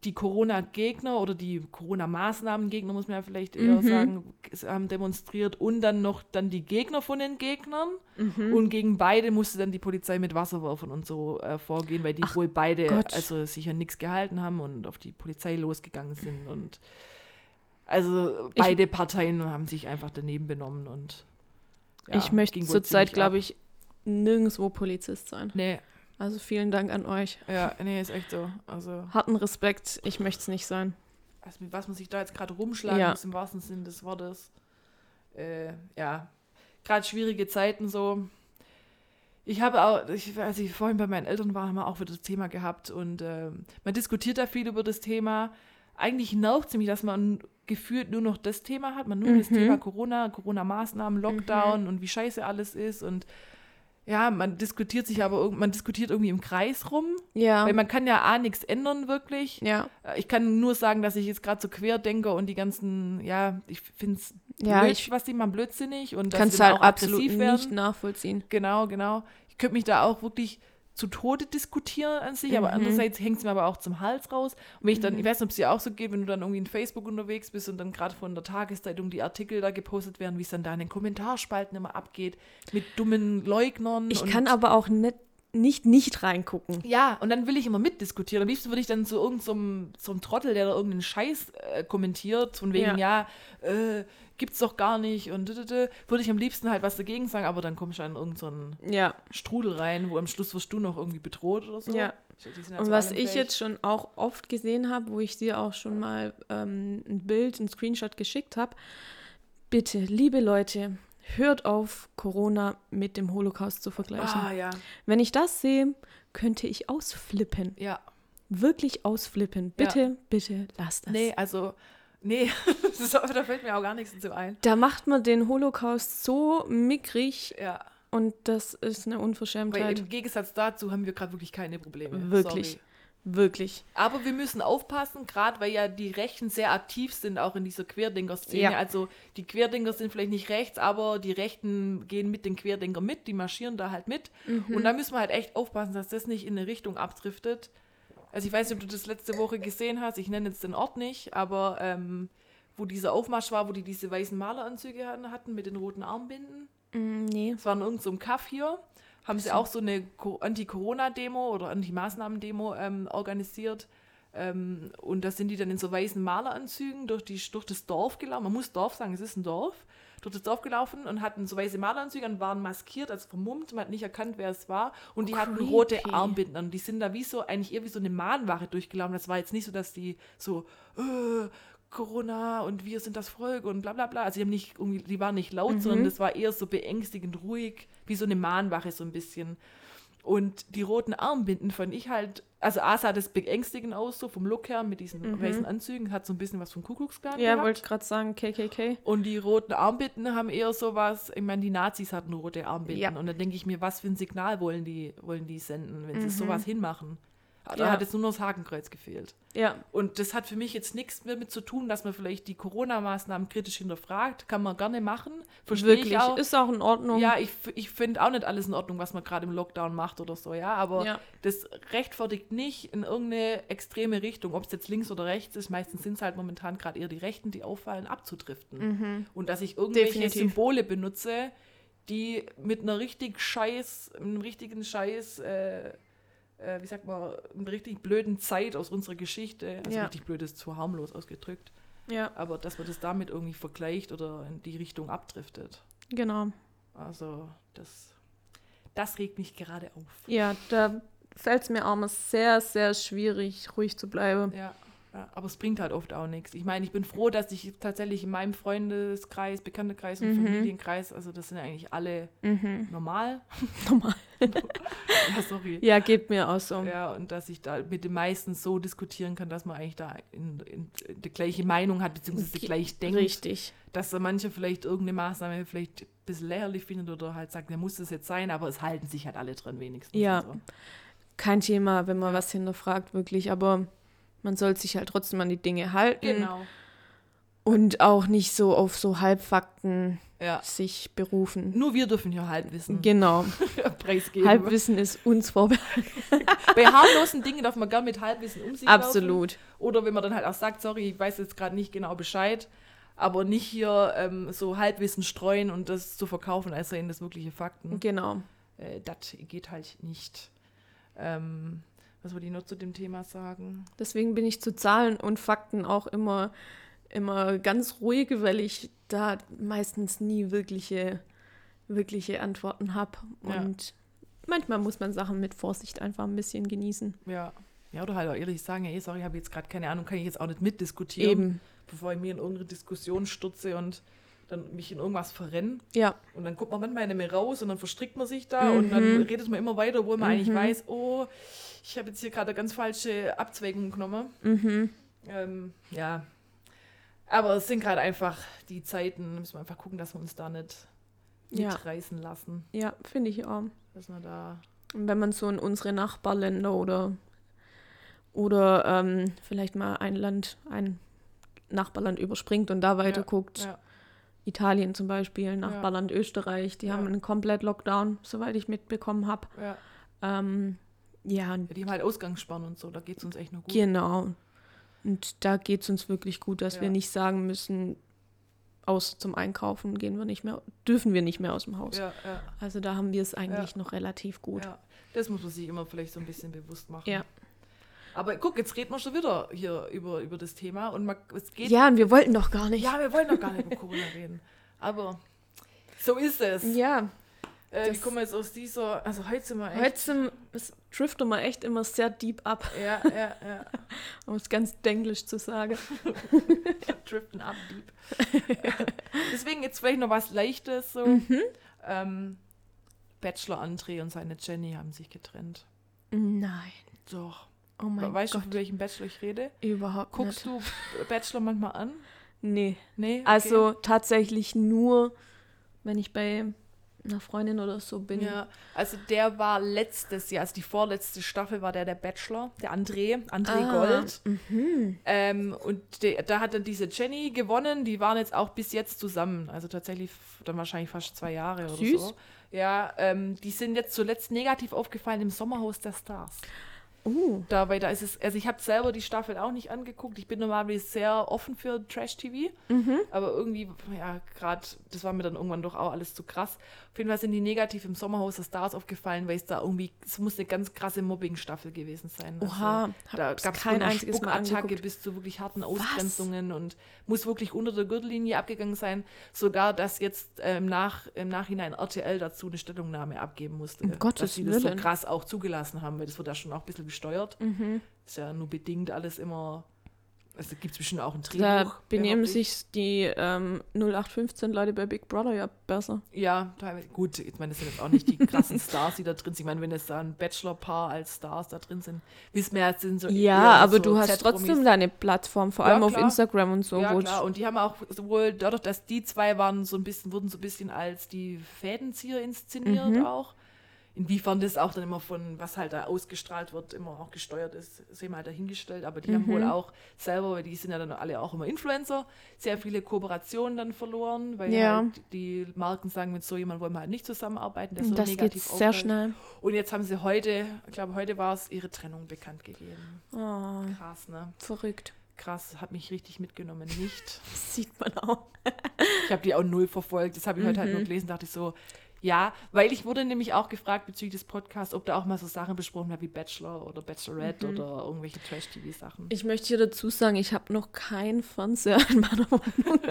B: die Corona-Gegner oder die Corona-Maßnahmen-Gegner, muss man ja vielleicht eher mhm. sagen, haben demonstriert und dann noch dann die Gegner von den Gegnern.
A: Mhm.
B: Und gegen beide musste dann die Polizei mit Wasserwerfern und so äh, vorgehen, weil die
A: Ach
B: wohl beide
A: Gott.
B: also sich an nichts gehalten haben und auf die Polizei losgegangen sind. Und also beide ich, Parteien haben sich einfach daneben benommen und
A: ja, ich möchte zurzeit, glaube ich, nirgendwo Polizist sein.
B: Nee,
A: also vielen Dank an euch.
B: Ja, nee, ist echt so. Also
A: Harten Respekt, ich möchte es nicht sein.
B: Also mit was man sich da jetzt gerade rumschlagen
A: ja.
B: muss, im wahrsten Sinne des Wortes. Äh, ja, gerade schwierige Zeiten so. Ich habe auch, ich, als ich vorhin bei meinen Eltern war, haben wir auch wieder das Thema gehabt und äh, man diskutiert da viel über das Thema. Eigentlich nervt es mich, dass man gefühlt nur noch das Thema hat, man nur mhm. das Thema Corona, Corona-Maßnahmen, Lockdown mhm. und wie scheiße alles ist und ja, man diskutiert sich aber, man diskutiert irgendwie im Kreis rum.
A: Ja.
B: Weil man kann ja A, nichts ändern wirklich.
A: Ja.
B: Äh, ich kann nur sagen, dass ich jetzt gerade so querdenke und die ganzen, ja, ich finde es
A: ja, blöd,
B: was die machen blödsinnig und
A: dass sie
B: halt
A: auch absolut werden. nicht nachvollziehen.
B: Genau, genau. Ich könnte mich da auch wirklich zu Tode diskutieren an sich,
A: Mhm.
B: aber andererseits hängt es mir aber auch zum Hals raus. Und wenn ich dann, ich weiß nicht, ob es dir auch so geht, wenn du dann irgendwie in Facebook unterwegs bist und dann gerade von der Tageszeitung die Artikel da gepostet werden, wie es dann da in den Kommentarspalten immer abgeht, mit dummen Leugnern.
A: Ich kann aber auch nicht nicht, nicht reingucken.
B: ja, und dann will ich immer mitdiskutieren. Am liebsten würde ich dann zu irgendeinem so einem- so einem Trottel, der da irgendeinen Scheiß äh, kommentiert, von wegen, ja, äh, gibt's doch gar nicht und würde ich am liebsten halt was dagegen sagen, aber dann kommst du an irgendeinen so
A: Ja.
B: Strudel rein, wo am Schluss wirst du noch irgendwie bedroht oder so.
A: Ja.
B: Ja
A: Und was ich jetzt schon auch oft gesehen habe, wo ich dir auch schon mal ähm, ein Bild, ein Screenshot geschickt habe, bitte, liebe Leute, hört auf, Corona mit dem Holocaust zu vergleichen.
B: Ah, ja.
A: Wenn ich das sehe, könnte ich ausflippen.
B: Ja.
A: Wirklich ausflippen. Bitte, bitte, lasst das.
B: Nee, also, nee, ist, da fällt mir auch gar nichts dazu ein.
A: Da macht man den Holocaust so mickrig
B: Ja.
A: und das ist eine
B: Weil
A: Unverschämtheit.
B: im Gegensatz dazu haben wir gerade wirklich keine Probleme.
A: Wirklich.
B: Sorry.
A: Wirklich.
B: Aber wir müssen aufpassen, gerade weil ja die Rechten sehr aktiv sind, auch in dieser Querdenker-Szene.
A: Ja.
B: Also die Querdenker sind vielleicht nicht rechts, aber die Rechten gehen mit den Querdenkern mit, die marschieren da halt mit.
A: Mhm.
B: Und da müssen wir halt echt aufpassen, dass das nicht in eine Richtung abdriftet. Also ich weiß nicht, ob du das letzte Woche gesehen hast, ich nenne jetzt den Ort nicht, aber ähm, wo dieser Aufmarsch war, wo die diese weißen Maleranzüge hatten mit den roten Armbinden.
A: Mm, nee.
B: Es war in irgendeinem so Kaff hier. Haben sie auch so eine Co- Anti-Corona-Demo oder Anti-Maßnahmen-Demo ähm, organisiert. Ähm, und da sind die dann in so weißen Maleranzügen durch, die, durch das Dorf gelaufen. Man muss Dorf sagen, es ist ein Dorf. Durch das Dorf gelaufen und hatten so weiße Maleranzüge und waren maskiert, also vermummt. Man hat nicht erkannt, wer es war. Und die hatten
A: Creepy.
B: rote Armbinden. Und die sind da wie so, eigentlich eher wie so eine Mahnwache durchgelaufen. Das war jetzt nicht so, dass die so, äh, Corona und wir sind das Volk und bla bla bla. Also die, haben nicht, irgendwie, die waren nicht laut, sondern das war eher so beängstigend ruhig, wie so eine Mahnwache so ein bisschen. Und die roten Armbinden fand ich halt, also A sah das beängstigend aus, so vom Look her mit diesen weißen Anzügen, hat so ein bisschen was vom Kuckucksklan
A: Ja, wollte ich gerade sagen, KKK.
B: Und die roten Armbinden haben eher sowas, ich meine, die Nazis hatten rote Armbinden.
A: Ja.
B: Und dann denke ich mir, was für ein Signal wollen die, wollen die senden, wenn sie sowas hinmachen? Da
A: Mhm. Ja.
B: hat jetzt nur noch das Hakenkreuz gefehlt.
A: Ja,
B: Und das hat für mich jetzt nichts mehr mit zu tun, dass man vielleicht die Corona-Maßnahmen kritisch hinterfragt. Kann man gerne machen. Verstehe
A: wirklich.
B: ich auch.
A: Ist auch in Ordnung.
B: Ja, ich, ich finde auch nicht alles in Ordnung, was man gerade im Lockdown macht oder so, ja. Aber
A: Ja.
B: das rechtfertigt nicht in irgendeine extreme Richtung, ob es jetzt links oder rechts ist. Meistens sind es halt momentan gerade eher die Rechten, die auffallen, abzudriften. Und dass ich irgendwelche
A: Mhm. Definitiv.
B: Symbole benutze, die mit einer richtig scheiß, einem richtigen Scheiß, äh, äh, wie sagt man, einer richtig blöden Zeit aus unserer Geschichte, also
A: Ja.
B: richtig blöd ist zu harmlos ausgedrückt,
A: ja,
B: aber dass man das damit irgendwie vergleicht oder in die Richtung abdriftet.
A: genau.
B: Also das, das regt mich gerade auf.
A: Ja, da fällt es mir auch mal sehr, sehr schwierig, ruhig zu bleiben.
B: Ja, ja, aber es bringt halt oft auch nichts. Ich meine, ich bin froh, dass ich tatsächlich in meinem Freundeskreis, Bekanntenkreis und Familienkreis, also das sind eigentlich alle normal.
A: Normal.
B: Ja, sorry.
A: Ja, geht mir auch so.
B: Ja, und dass ich da mit den meisten so diskutieren kann, dass man eigentlich da in, in, in die gleiche Meinung hat, beziehungsweise gleich denkt.
A: Richtig.
B: Dass da manche vielleicht irgendeine Maßnahme vielleicht ein bisschen lächerlich findet oder halt sagt, der muss das jetzt sein, aber es halten sich halt alle dran wenigstens.
A: Ja.
B: So.
A: Kein Thema, wenn man was hinterfragt, wirklich. Aber man soll sich halt trotzdem an die Dinge halten.
B: Genau.
A: Und auch nicht so auf so Halbfakten
B: Ja.
A: sich berufen.
B: Nur wir dürfen hier Halbwissen
A: Genau.
B: preisgeben.
A: Halbwissen ist uns vorbehalten.
B: Bei harmlosen Dingen darf man gern mit Halbwissen um sich laufen.
A: Absolut.
B: Oder wenn man dann halt auch sagt, sorry, ich weiß jetzt gerade nicht genau Bescheid, aber nicht hier ähm, so Halbwissen streuen und das zu verkaufen, als seien das wirkliche Fakten.
A: Genau.
B: Äh, das geht halt nicht. Ähm, was wollte ich noch zu dem Thema sagen?
A: Deswegen bin ich zu Zahlen und Fakten auch immer, immer ganz ruhig, weil ich da meistens nie wirkliche, wirkliche Antworten habe.
B: Ja.
A: Und manchmal muss man Sachen mit Vorsicht einfach ein bisschen genießen.
B: Ja. Ja, oder halt auch ehrlich sagen, ey, sorry, ich habe jetzt gerade keine Ahnung, kann ich jetzt auch nicht mitdiskutieren,
A: Eben.
B: bevor ich mir in irgendeine Diskussion stürze und dann mich in irgendwas verrenne.
A: Ja,
B: Und dann guckt man manchmal nicht mehr raus und dann verstrickt man sich da und dann redet man immer weiter, obwohl man eigentlich weiß, oh, ich habe jetzt hier gerade eine ganz falsche Abzweigung genommen. Ähm, ja. Aber es sind gerade einfach die Zeiten, müssen wir einfach gucken, dass wir uns da nicht
A: Ja.
B: mitreißen lassen.
A: ja, finde ich auch.
B: Dass wir da.
A: Und wenn man so in unsere Nachbarländer oder, oder ähm, vielleicht mal ein Land, ein Nachbarland überspringt und da weiter guckt,
B: Ja,
A: Italien zum Beispiel, Nachbarland Österreich, die
B: Ja.
A: haben einen komplett Lockdown, soweit ich mitbekommen habe.
B: ja,
A: Ähm, Ja,
B: Ja, die haben halt Ausgangssperren und so, da geht es uns echt nur gut.
A: genau. Und da geht es uns wirklich gut, dass wir
B: Ja.
A: nicht sagen müssen, aus zum Einkaufen gehen wir nicht mehr, dürfen wir nicht mehr aus dem Haus.
B: Ja, ja,
A: Also da haben wir es eigentlich noch relativ gut.
B: Das muss man sich immer vielleicht so ein bisschen bewusst machen.
A: Ja.
B: Aber guck, jetzt reden wir schon wieder hier über, über das Thema und man, es geht.
A: Ja, und wir wollten doch gar nicht.
B: Ja, wir wollen doch gar nicht über Corona reden. Aber so ist es.
A: Ja,
B: äh, wie kommen wir jetzt aus dieser. Also heute sind wir echt.
A: heute sind, es driften wir echt immer sehr deep ab,
B: Ja, ja, ja.
A: um es ganz denglisch zu sagen.
B: Driften ab, deep. Deswegen jetzt vielleicht noch was Leichtes. So.
A: Mhm.
B: Ähm, Bachelor André und seine Jenny haben sich getrennt.
A: Nein.
B: Doch.
A: Oh mein
B: weißt du,
A: Gott.
B: von welchem Bachelor ich rede?
A: Überhaupt
B: Guckst
A: nicht.
B: du Bachelor manchmal an?
A: Nee.
B: Nee? Okay.
A: Also tatsächlich nur, wenn ich bei einer Freundin oder so bin.
B: Ja, also der war letztes Jahr, also die vorletzte Staffel war der der Bachelor, der André, André
A: Ah,
B: Gold.
A: Mhm.
B: Ähm, und de, da hat dann diese Jenny gewonnen, die waren jetzt auch bis jetzt zusammen, also tatsächlich dann wahrscheinlich fast zwei Jahre oder
A: Süß.
B: so. Ja, ähm, die sind jetzt zuletzt negativ aufgefallen im Sommerhaus der Stars.
A: Uh,
B: Dabei, da ist es, also ich habe selber die Staffel auch nicht angeguckt. Ich bin normalerweise sehr offen für Trash-TV.
A: mhm.
B: Aber irgendwie, ja, gerade, das war mir dann irgendwann doch auch alles zu krass. Auf jeden Fall sind die negativ im Sommerhaus der Stars aufgefallen, weil es da irgendwie, es muss eine ganz krasse Mobbing-Staffel gewesen sein.
A: Oha,
B: da
A: hab's
B: gab es
A: kein
B: eine
A: einziges Mal
B: Spuckattacke bis zu wirklich harten Ausgrenzungen und muss wirklich unter der Gürtellinie abgegangen sein. Sogar, dass jetzt äh, im, Nach, im Nachhinein RTL dazu eine Stellungnahme abgeben musste.
A: Um
B: dass
A: Gottes
B: sie das so krass auch zugelassen haben, weil das wird ja schon auch ein bisschen gesteuert.
A: Mhm.
B: Ist ja nur bedingt alles immer. Also gibt es bestimmt auch ein Drehbuch.
A: Da benehmen sich die ähm, 0815 Leute bei Big Brother ja besser.
B: Ja, teilweise. Gut, ich meine, das sind jetzt auch nicht die krassen Stars, die da drin sind. Ich meine, wenn es da ein Bachelor-Paar als Stars da drin sind, wissen wir es sind so.
A: Ja, aber
B: so
A: du hast trotzdem deine Plattform, vor
B: Ja,
A: allem auf
B: klar.
A: Instagram und so.
B: Ja, klar. Und die haben auch sowohl dadurch, dass die zwei waren, so ein bisschen, wurden so ein bisschen als die Fädenzieher inszeniert
A: Mhm.
B: auch. Inwiefern das auch dann immer von, was halt da ausgestrahlt wird, immer auch gesteuert ist, sehen wir halt dahingestellt. Aber die haben
A: Mhm.
B: wohl auch selber, weil die sind ja dann alle auch immer Influencer, sehr viele Kooperationen dann verloren, weil
A: Ja.
B: halt die Marken sagen, mit so jemandem wollen wir halt nicht zusammenarbeiten, der so
A: das geht sehr schnell.
B: Und jetzt haben sie heute, ich glaube heute war es, ihre Trennung bekannt gegeben.
A: Oh,
B: Krass, ne?
A: verrückt.
B: Krass, hat mich richtig mitgenommen. Nicht.
A: Das sieht man auch.
B: Ich habe die auch null verfolgt. Das habe ich heute halt nur gelesen, dachte ich so, ja, weil ich wurde nämlich auch gefragt bezüglich des Podcasts, ob da auch mal so Sachen besprochen werden wie Bachelor oder Bachelorette oder irgendwelche Trash-TV-Sachen.
A: Ich möchte hier dazu sagen, ich habe noch keinen Fernseher in meiner Wohnung.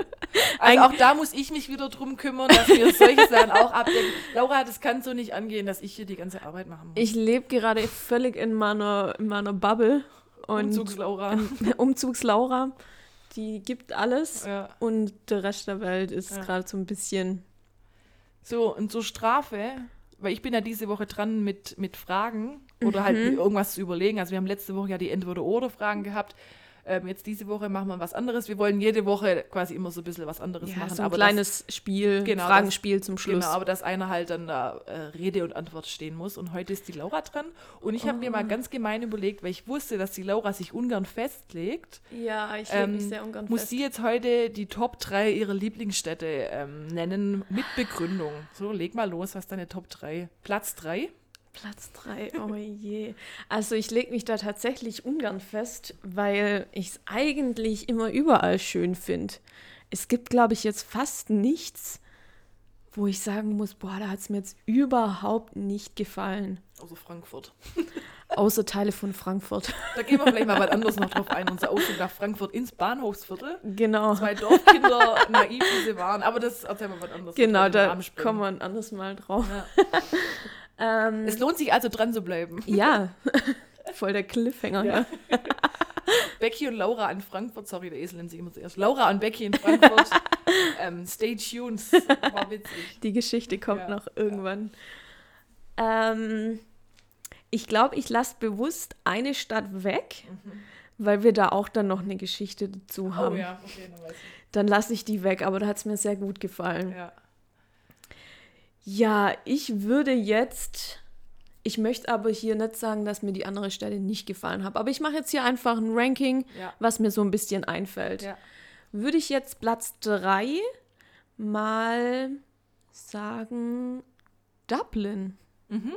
B: Also auch da muss ich mich wieder drum kümmern, dass wir solche Sachen auch abdecken. Laura, das kann so nicht angehen, dass ich hier die ganze Arbeit machen muss.
A: Ich lebe gerade völlig in meiner, in meiner Bubble. Und
B: Umzugs-Laura.
A: Umzugslaura, die gibt alles.
B: Ja.
A: Und der Rest der Welt ist
B: Ja.
A: gerade so ein bisschen.
B: So, und zur Strafe, weil ich bin ja diese Woche dran mit, mit Fragen oder halt mir irgendwas zu überlegen. Also wir haben letzte Woche ja die Entweder-Oder-Fragen gehabt. Ähm, jetzt diese Woche machen wir was anderes. Wir wollen jede Woche quasi immer so ein bisschen was anderes
A: Ja,
B: machen.
A: so ein
B: aber
A: kleines Spiel,
B: Genau,
A: Fragenspiel zum
B: das,
A: Schluss.
B: Genau, aber dass einer halt dann da äh, Rede und Antwort stehen muss. Und heute ist die Laura dran. Und ich habe mir mal ganz gemein überlegt, weil ich wusste, dass die Laura sich ungern festlegt.
A: Ja, ich
B: leg mich sehr
A: ungern
B: Muss sie jetzt heute die Top 3 ihrer Lieblingsstädte ähm, nennen mit Begründung. So, leg mal los, was deine Top 3? Platz 3?
A: Platz 3, oh je. Also ich lege mich da tatsächlich ungern fest, weil ich es eigentlich immer überall schön finde. Es gibt, glaube ich, jetzt fast nichts, wo ich sagen muss, boah, da hat es mir jetzt überhaupt nicht gefallen.
B: Also Frankfurt.
A: Außer Teile von Frankfurt.
B: Da gehen wir vielleicht mal was anderes noch drauf ein. Unser Ausflug nach Frankfurt ins Bahnhofsviertel.
A: Genau.
B: Zwei Dorfkinder, naiv wie sie waren. Aber das erzählen wir was anderes.
A: Genau, da kommen wir ein anderes Mal drauf.
B: Ja.
A: Ähm,
B: Es lohnt sich also dran zu bleiben.
A: ja, voll der Cliffhanger.
B: Ja.
A: Ja.
B: Becky und Laura in Frankfurt, sorry, der Esel nennt sich immer zuerst. Laura und Becky in Frankfurt. ähm, stay tuned. War witzig.
A: Die Geschichte kommt
B: Ja,
A: noch irgendwann. Ähm, ich glaube, ich lasse bewusst eine Stadt weg, weil wir da auch dann noch eine Geschichte dazu
B: Mhm. Oh
A: haben.
B: ja, okay, dann.
A: Dann lasse ich die weg, aber da hat es mir sehr gut gefallen.
B: Ja.
A: Ja, ich würde jetzt. Ich möchte aber hier nicht sagen, dass mir die andere Stelle nicht gefallen hat. Aber ich mache jetzt hier einfach ein Ranking,
B: Ja.
A: was mir so ein bisschen einfällt.
B: Ja.
A: Würde ich jetzt Platz 3 mal sagen Dublin.
B: Mhm.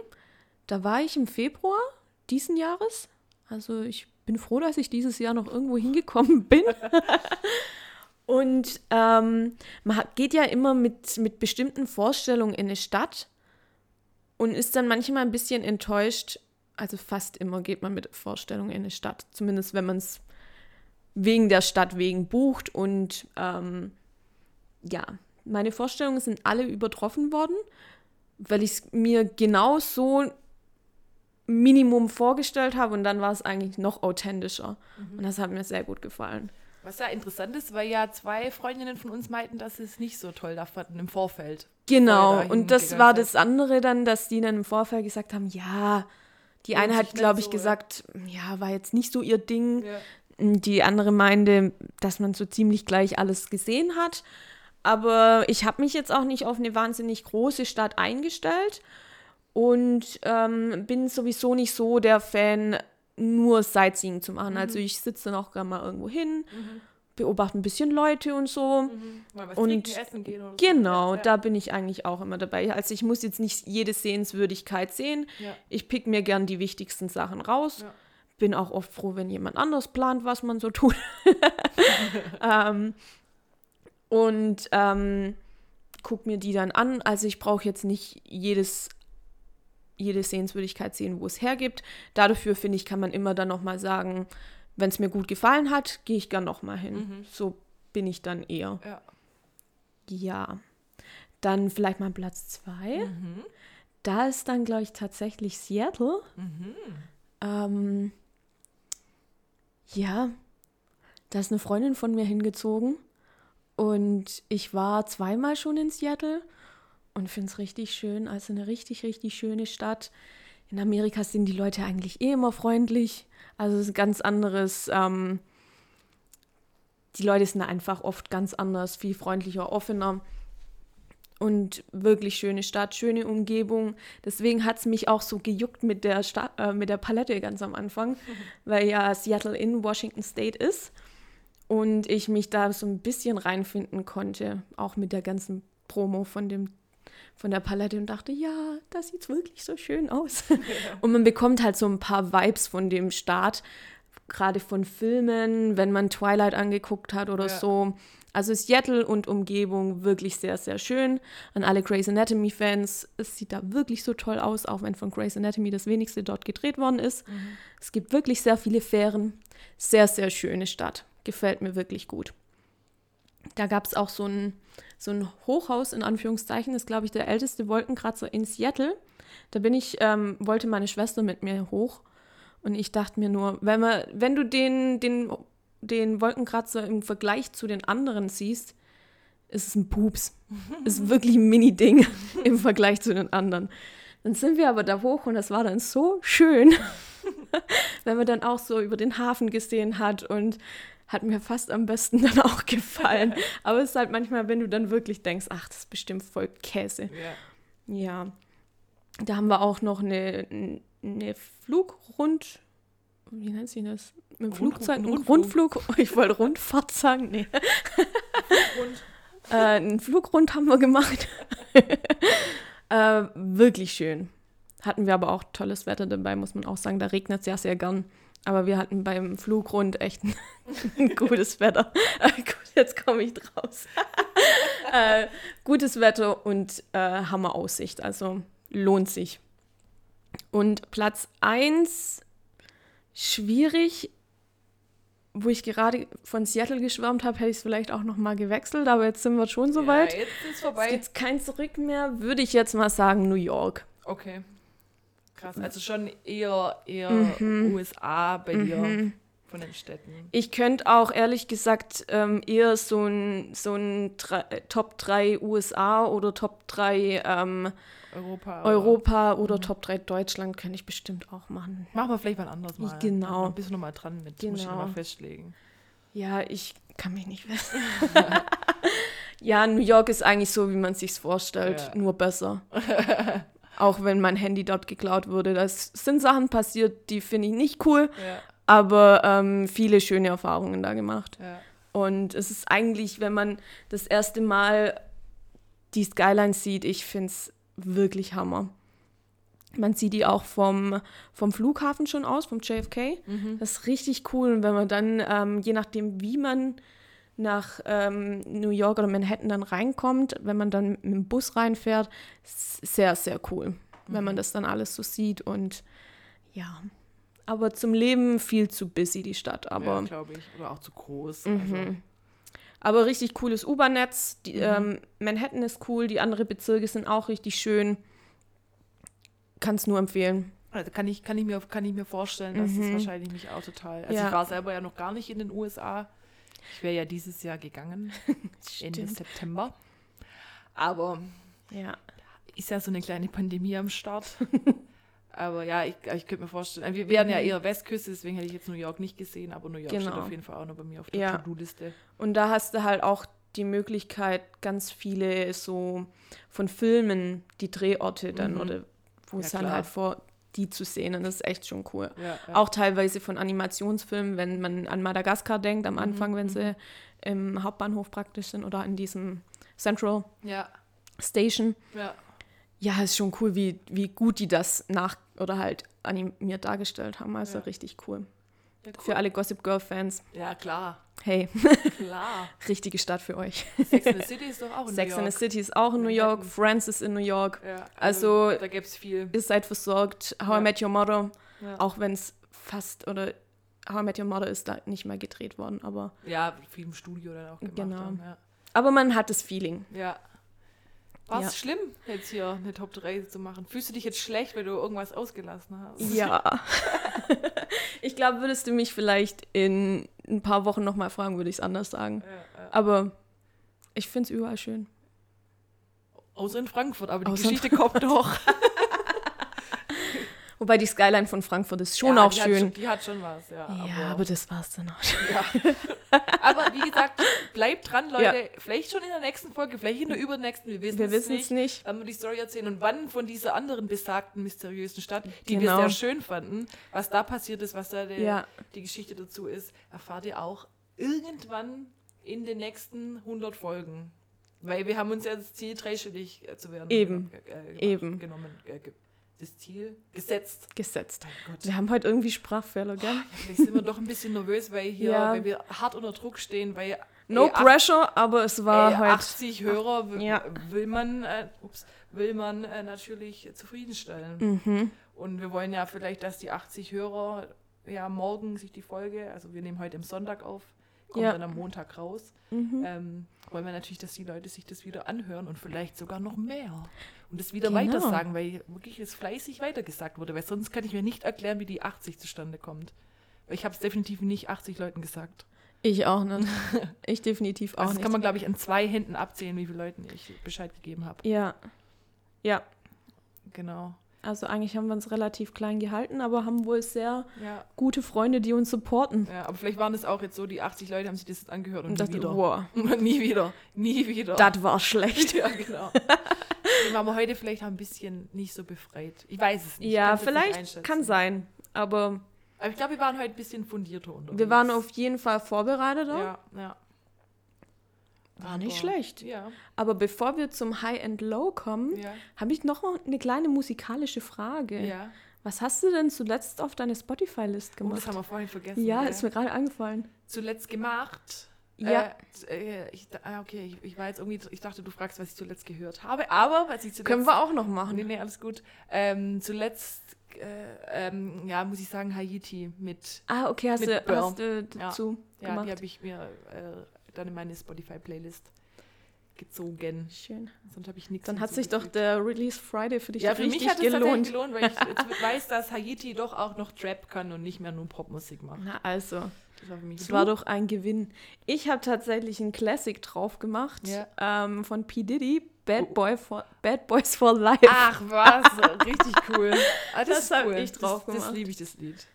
A: Da war ich im Februar diesen Jahres. Also ich bin froh, dass ich dieses Jahr noch irgendwo hingekommen bin. Und ähm, man geht ja immer mit, mit bestimmten Vorstellungen in eine Stadt und ist dann manchmal ein bisschen enttäuscht. Also fast immer geht man mit Vorstellungen in eine Stadt. Zumindest wenn man es wegen der Stadt wegen bucht. Und ähm, ja, meine Vorstellungen sind alle übertroffen worden, weil ich es mir genau so Minimum vorgestellt habe und dann war es eigentlich noch authentischer. Mhm. Und das hat mir sehr gut gefallen.
B: Was ja interessant ist, weil ja zwei Freundinnen von uns meinten, dass sie es nicht so toll da fanden im Vorfeld.
A: Genau, und das war das andere dann, dass die dann im Vorfeld gesagt haben, ja, die eine hat, glaube ich, so, gesagt, ja. ja, war jetzt nicht so ihr Ding. Ja. Die andere meinte, dass man so ziemlich gleich alles gesehen hat. Aber ich habe mich jetzt auch nicht auf eine wahnsinnig große Stadt eingestellt und ähm, bin sowieso nicht so der Fan nur Sightseeing zu machen. Also mhm. Also ich sitze dann auch gerne mal irgendwo hin, mhm. beobachte ein bisschen Leute und so. Mhm. Und trinken, essen gehen oder genau, so. ja. da bin ich eigentlich auch immer dabei. Also ich muss jetzt nicht jede Sehenswürdigkeit sehen. Ja. Ich pick mir gern die wichtigsten Sachen raus. Ja. Bin auch oft froh, wenn jemand anders plant, was man so tut. ähm, und ähm, guck mir die dann an. Also ich brauche jetzt nicht jedes jede Sehenswürdigkeit sehen, wo es hergibt. Dafür, finde ich, kann man immer dann nochmal sagen, wenn es mir gut gefallen hat, gehe ich gern nochmal hin. Mhm. So bin ich dann eher. Ja. ja. Dann vielleicht mal Platz zwei. Mhm. Da ist dann, glaube ich, tatsächlich Seattle. Mhm. Ähm, ja, da ist eine Freundin von mir hingezogen. Und ich war zweimal schon in Seattle und finde es richtig schön. Also eine richtig, richtig schöne Stadt. In Amerika sind die Leute eigentlich eh immer freundlich. Also es ist ein ganz anderes. Ähm, die Leute sind einfach oft ganz anders, viel freundlicher, offener. Und wirklich schöne Stadt, schöne Umgebung. Deswegen hat es mich auch so gejuckt mit der, Stadt, äh, mit der Palette ganz am Anfang, mhm. weil ja Seattle in Washington State ist. Und ich mich da so ein bisschen reinfinden konnte, auch mit der ganzen Promo von dem von der Palette und dachte, ja, das sieht wirklich so schön aus. Ja. Und man bekommt halt so ein paar Vibes von dem Start, gerade von Filmen, wenn man Twilight angeguckt hat oder ja. so. Also Seattle und Umgebung wirklich sehr, sehr schön. An alle Grey's Anatomy-Fans, es sieht da wirklich so toll aus, auch wenn von Grey's Anatomy das wenigste dort gedreht worden ist. Mhm. Es gibt wirklich sehr viele Fähren. Sehr, sehr schöne Stadt. Gefällt mir wirklich gut. Da gab es auch so ein so ein Hochhaus in Anführungszeichen, ist, glaube ich, der älteste Wolkenkratzer in Seattle. Da bin ich, ähm, wollte meine Schwester mit mir hoch. Und ich dachte mir nur, wenn, man, wenn du den, den, den Wolkenkratzer im Vergleich zu den anderen siehst, ist es ein Pups. ist wirklich ein Mini-Ding im Vergleich zu den anderen. Dann sind wir aber da hoch und das war dann so schön, wenn man dann auch so über den Hafen gesehen hat und hat mir fast am besten dann auch gefallen. Aber es ist halt manchmal, wenn du dann wirklich denkst, ach, das ist bestimmt voll Käse. Ja. ja. Da haben wir auch noch eine, eine Flugrund. Wie nennt sich das? Mit dem Flugzeug? Rundflug. Rundflug. Ich wollte Rundfahrt sagen. Nee. Flugrund. äh, einen Flugrund haben wir gemacht. äh, wirklich schön. Hatten wir aber auch tolles Wetter dabei, muss man auch sagen. Da regnet es ja sehr gern. Aber wir hatten beim Flugrund echt ein, gutes Wetter. Äh, gut, jetzt komme ich draus. äh, gutes Wetter und äh, Hammer Aussicht. Also lohnt sich. Und Platz 1, schwierig, wo ich gerade von Seattle geschwärmt habe, hätte ich es vielleicht auch noch mal gewechselt, aber jetzt sind wir schon so weit. Ja, jetzt ist vorbei. Es gibt kein Zurück mehr, würde ich jetzt mal sagen New York.
B: Okay. Krass, also schon eher, eher mhm. USA bei dir mhm. von den Städten.
A: Ich könnte auch ehrlich gesagt ähm, eher so ein, so ein äh, Top 3 USA oder Top 3 ähm, Europa, Europa oder, mhm. Top 3 Deutschland könnte ich bestimmt auch machen.
B: Machen wir vielleicht mal anders mal.
A: Genau.
B: Ein bisschen nochmal dran mit, genau. muss ich genau. mal festlegen.
A: Ja, ich kann mich nicht festlegen. ja, New York ist eigentlich so, wie man sich vorstellt, ja. nur besser. Auch wenn mein Handy dort geklaut wurde. Das sind Sachen passiert, die finde ich nicht cool, ja. aber ähm, viele schöne Erfahrungen da gemacht. Ja. Und es ist eigentlich, wenn man das erste Mal die Skyline sieht, ich finde es wirklich Hammer. Man sieht die auch vom, vom Flughafen schon aus, vom JFK. Das ist richtig cool. Und wenn man dann, ähm, je nachdem, wie man nach ähm, New York oder Manhattan dann reinkommt, wenn man dann mit dem Bus reinfährt, sehr, sehr cool, wenn man das dann alles so sieht. Und ja, aber zum Leben viel zu busy, die Stadt. Aber
B: ja, glaube ich. Oder auch zu groß. Also,
A: Mhm. Aber richtig cooles U-Bahn-Netz. Die, Ähm, Manhattan ist cool, die anderen Bezirke sind auch richtig schön. Kann es nur empfehlen.
B: also kann, ich, kann, ich mir, kann ich mir vorstellen, dass das wahrscheinlich mich auch total. Also
A: Mhm. Ja.
B: ich war selber ja noch gar nicht in den USA. Ich wäre ja dieses Jahr gegangen, Ende. September. Aber
A: Ja.
B: ist ja so eine kleine Pandemie am Start. aber ja, ich, ich könnte mir vorstellen, wir wären ja eher Westküste, deswegen hätte ich jetzt New York nicht gesehen, aber New York steht
A: Genau.
B: auf jeden Fall auch noch bei mir auf der
A: Ja.
B: To-Do-Liste.
A: Und da hast du halt auch die Möglichkeit, ganz viele so von Filmen, die Drehorte dann
B: Mhm.
A: oder wo
B: Ja,
A: es dann
B: klar.
A: halt vor die zu sehen. Und das ist echt schon cool.
B: Ja, ja.
A: Auch teilweise von Animationsfilmen, wenn man an Madagaskar denkt,
B: Mhm,
A: am Anfang, wenn sie im Hauptbahnhof praktisch sind oder in diesem Central
B: ja,
A: Station.
B: ja.
A: Ja, ist schon cool, wie, wie gut die das nach oder halt animiert dargestellt haben. Also
B: Ja.
A: richtig cool.
B: Ja, cool.
A: Für alle Gossip Girl-Fans,
B: ja, klar,
A: hey,
B: klar.
A: richtige Stadt für euch.
B: Sex and the City ist doch auch in
A: Sex
B: New York.
A: the City ist auch in New York. Friends ist in New York.
B: Ja,
A: Also-
B: da gäbe es viel.
A: Ihr seid versorgt. How
B: Ja.
A: I Met Your Mother, auch wenn es fast oder How I Met Your Mother ist da nicht mehr gedreht worden, aber,
B: Ja, viel im Studio dann auch gemacht
A: Genau.
B: haben. Ja.
A: aber man hat das Feeling.
B: ja. War es
A: Ja.
B: schlimm, jetzt hier eine Top 3 zu machen? Fühlst du dich jetzt schlecht, weil du irgendwas ausgelassen hast?
A: Ja. ich glaube, würdest du mich vielleicht in ein paar Wochen nochmal fragen, würde ich es anders sagen.
B: Ja, ja.
A: Aber ich finde es überall schön.
B: Außer in Frankfurt, aber die
A: Außer
B: Geschichte kommt doch.
A: Wobei die Skyline von Frankfurt ist schon
B: ja,
A: auch
B: die Hat
A: schön.
B: schon, die hat schon was, ja.
A: ja,
B: aber,
A: aber das war's dann auch. schon.
B: aber wie gesagt, bleibt dran, Leute.
A: Ja.
B: Vielleicht schon in der nächsten Folge, vielleicht in der übernächsten, wir wissen
A: Wir
B: es
A: wissen
B: nicht.
A: es nicht.
B: Dann wir die Story erzählen und wann von dieser anderen besagten mysteriösen Stadt, die
A: Genau.
B: wir sehr schön fanden, was da passiert ist, was da der,
A: Ja.
B: die Geschichte dazu ist, erfahrt ihr auch irgendwann in den nächsten 100 Folgen. Weil wir haben uns ja das Ziel, dreistellig äh, zu werden.
A: Eben.
B: äh, äh,
A: Eben.
B: Genommen, äh, das Ziel gesetzt.
A: Gesetzt.
B: Gott.
A: Wir haben heute irgendwie Sprachfehler, gell?
B: Vielleicht sind wir doch ein bisschen nervös, weil hier,
A: Ja.
B: weil wir hart unter Druck stehen, weil
A: No
B: ey, ach-
A: pressure, aber es war
B: ey,
A: heute.
B: 80 Hörer will,
A: Ja.
B: will man, äh, ups, will man äh, natürlich zufriedenstellen.
A: Mhm.
B: Und wir wollen ja vielleicht, dass die 80 Hörer ja morgen sich die Folge, also wir nehmen heute am Sonntag auf, kommt
A: Ja.
B: dann am Montag raus.
A: Mhm.
B: Ähm, wollen wir natürlich, dass die Leute sich das wieder anhören und vielleicht sogar noch mehr. Und das wieder
A: Genau.
B: weitersagen, weil wirklich es fleißig weitergesagt wurde. Weil sonst kann ich mir nicht erklären, wie die 80 zustande kommt. Weil ich habe es definitiv nicht 80 Leuten gesagt.
A: Ich auch nicht. Ich definitiv auch
B: Also das
A: nicht.
B: kann man, glaube ich, an zwei Händen abzählen, wie viele Leuten ich Bescheid gegeben habe.
A: ja. Ja.
B: Genau.
A: Also eigentlich haben wir uns relativ klein gehalten, aber haben wohl sehr
B: Ja,
A: gute Freunde, die uns supporten.
B: ja, aber vielleicht waren es auch jetzt so, die 80 Leute haben sich das jetzt angehört und
A: Und
B: nie
A: dachte,
B: wieder.
A: wow,
B: nie wieder. Nie wieder.
A: das war schlecht.
B: ja, genau. Deswegen waren wir heute vielleicht auch ein bisschen nicht so befreit. Ich weiß es nicht. Ich
A: Ja, vielleicht kann sein. Aber
B: Aber ich glaube, wir waren heute ein bisschen fundierter unterwegs.
A: wir waren auf jeden Fall vorbereiteter.
B: Ja, ja.
A: War nicht
B: Aber-
A: schlecht.
B: Ja,
A: Aber bevor wir zum High and Low kommen,
B: ja,
A: habe ich noch eine kleine musikalische Frage.
B: ja.
A: Was hast du denn zuletzt auf deine Spotify-List
B: Oh,
A: gemacht?
B: das haben wir vorhin vergessen.
A: ja, ist mir gerade eingefallen.
B: zuletzt gemacht.
A: Ja.
B: Äh, äh, ich, ah, okay, ich, ich war jetzt irgendwie, ich dachte, du fragst, was ich zuletzt gehört habe, aber was ich zuletzt.
A: Können wir auch noch machen.
B: Nee, nee, alles gut. Ähm, zuletzt, äh, ähm, ja, muss ich sagen, Haiti mit.
A: Ah, okay, hast,
B: Mit
A: du,
B: Burl.
A: hast du dazu
B: Ja,
A: gemacht.
B: die habe ich mir äh, dann in meine Spotify-Playlist gezogen.
A: Schön.
B: Sonst habe ich nichts.
A: Dann hat sich doch der Release Friday für dich
B: Ja, für
A: richtig
B: mich hat es
A: gelohnt.
B: gelohnt, weil ich jetzt weiß, dass Haiti doch auch noch Trap kann und nicht mehr nur Popmusik macht.
A: Na also,
B: Das war für mich
A: das war doch ein Gewinn. Ich habe tatsächlich einen Classic drauf gemacht
B: Ja.
A: ähm, von P. Diddy, Bad,
B: Oh.
A: Boy for, Bad Boys for Life.
B: Ach was, richtig cool. Ah, das
A: Das
B: ist
A: hab
B: cool.
A: ich drauf
B: das, das
A: gemacht.
B: liebe ich, das Lied.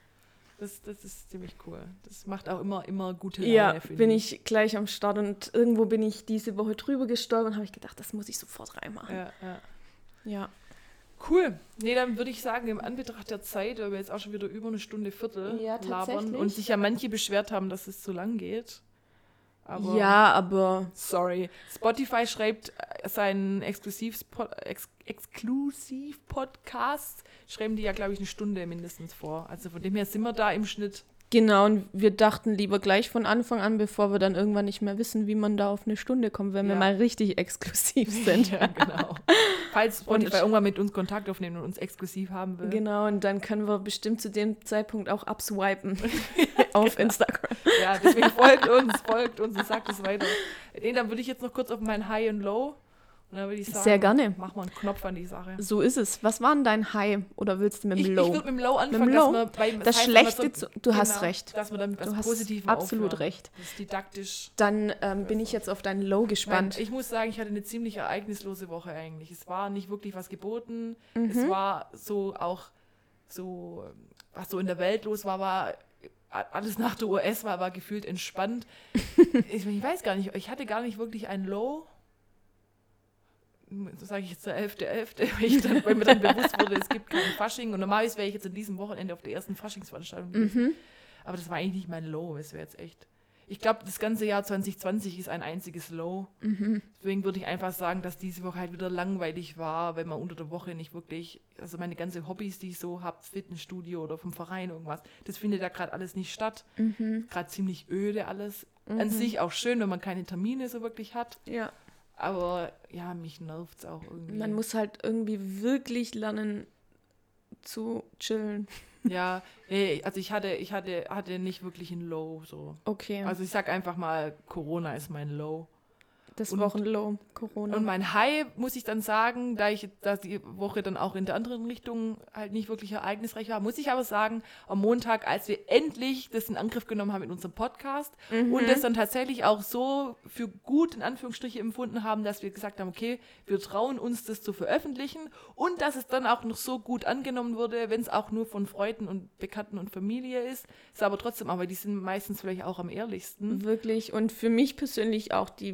B: Das, das ist ziemlich cool. Das macht auch immer, immer gute Laune,
A: Ja, bin ich gleich am Start und irgendwo bin ich diese Woche drüber gestolpert und habe ich gedacht, das muss ich sofort reinmachen.
B: Ja, ja.
A: Ja.
B: Cool. Nee, dann würde ich sagen, im Anbetracht der Zeit, weil wir jetzt auch schon wieder über eine Stunde Viertel
A: Ja,
B: labern und sich ja manche beschwert haben, dass es zu lang geht, Aber
A: ja, aber
B: sorry. Spotify schreibt äh, seinen Exklusiv Ex Exklusiv-Podcast, schreiben die ja, glaube ich, eine Stunde mindestens vor. Also von dem her sind wir da im Schnitt.
A: genau, und wir dachten lieber gleich von Anfang an, bevor wir dann irgendwann nicht mehr wissen, wie man da auf eine Stunde kommt, wenn wir
B: Ja.
A: mal richtig exklusiv sind.
B: ja, genau. Falls Spotify
A: Und-
B: irgendwann mit uns Kontakt aufnehmen und uns exklusiv haben will.
A: Genau, und dann können wir bestimmt zu dem Zeitpunkt auch abswipen auf Instagram.
B: Ja, deswegen folgt uns, folgt uns und sagt es weiter. Nee, dann würde ich jetzt noch kurz auf mein High und Low. Und dann würde ich sagen,
A: Sehr gerne.
B: mach mal einen Knopf an die Sache.
A: So ist es. Was war denn dein High oder willst du mit
B: Ich,
A: dem
B: ich
A: Low?
B: würde mit dem Low anfangen,
A: Low?
B: dass man
A: Das
B: man
A: Schlechte zu- du hast
B: genau,
A: recht.
B: Dass man dann mit
A: du hast absolut
B: aufhört.
A: recht.
B: Das ist didaktisch.
A: Dann ähm, bin ich jetzt auf dein Low gespannt.
B: ich muss sagen, ich hatte eine ziemlich ereignislose Woche eigentlich. Es war nicht wirklich was geboten.
A: Mhm.
B: Es war so auch so, was so in der Welt los war, war alles nach der US war, war gefühlt entspannt. ich, ich weiß gar nicht, ich hatte gar nicht wirklich ein Low. So sage ich jetzt der 11.11., .11., weil, ich dann- weil mir dann bewusst wurde, es gibt keinen Fasching. Und normalerweise wäre ich jetzt in diesem Wochenende auf der ersten Faschingsveranstaltung gewesen.
A: Mhm.
B: Aber das war eigentlich nicht mein Low. Es wäre jetzt echt. Ich glaube, das ganze Jahr 2020 ist ein einziges Low.
A: Mhm.
B: Deswegen würde ich einfach sagen, dass diese Woche halt wieder langweilig war, wenn man unter der Woche nicht wirklich, also meine ganzen Hobbys, die ich so habe, Fitnessstudio oder vom Verein irgendwas, das findet ja gerade alles nicht statt.
A: Mhm.
B: Gerade ziemlich öde alles.
A: Mhm.
B: An sich auch schön, wenn man keine Termine so wirklich hat.
A: Ja.
B: Aber ja, mich nervt es auch irgendwie.
A: Man muss halt irgendwie wirklich lernen zu chillen.
B: ja, nee, also ich hatte, ich hatte, hatte nicht wirklich ein Low so.
A: Okay.
B: Also ich sag einfach mal, Corona ist mein Low.
A: Das
B: und-
A: Wochenlow, Corona.
B: Und mein High, muss ich dann sagen, da ich da die Woche dann auch in der anderen Richtung halt nicht wirklich ereignisreich war, muss ich aber sagen, am Montag, als wir endlich das in Angriff genommen haben in unserem Podcast
A: Mhm.
B: und das dann tatsächlich auch so für gut in Anführungsstriche empfunden haben, dass wir gesagt haben, okay, wir trauen uns das zu veröffentlichen und dass es dann auch noch so gut angenommen wurde, wenn es auch nur von Freunden und Bekannten und Familie ist, ist aber trotzdem, aber die sind meistens vielleicht auch am ehrlichsten.
A: Wirklich. Und für mich persönlich auch die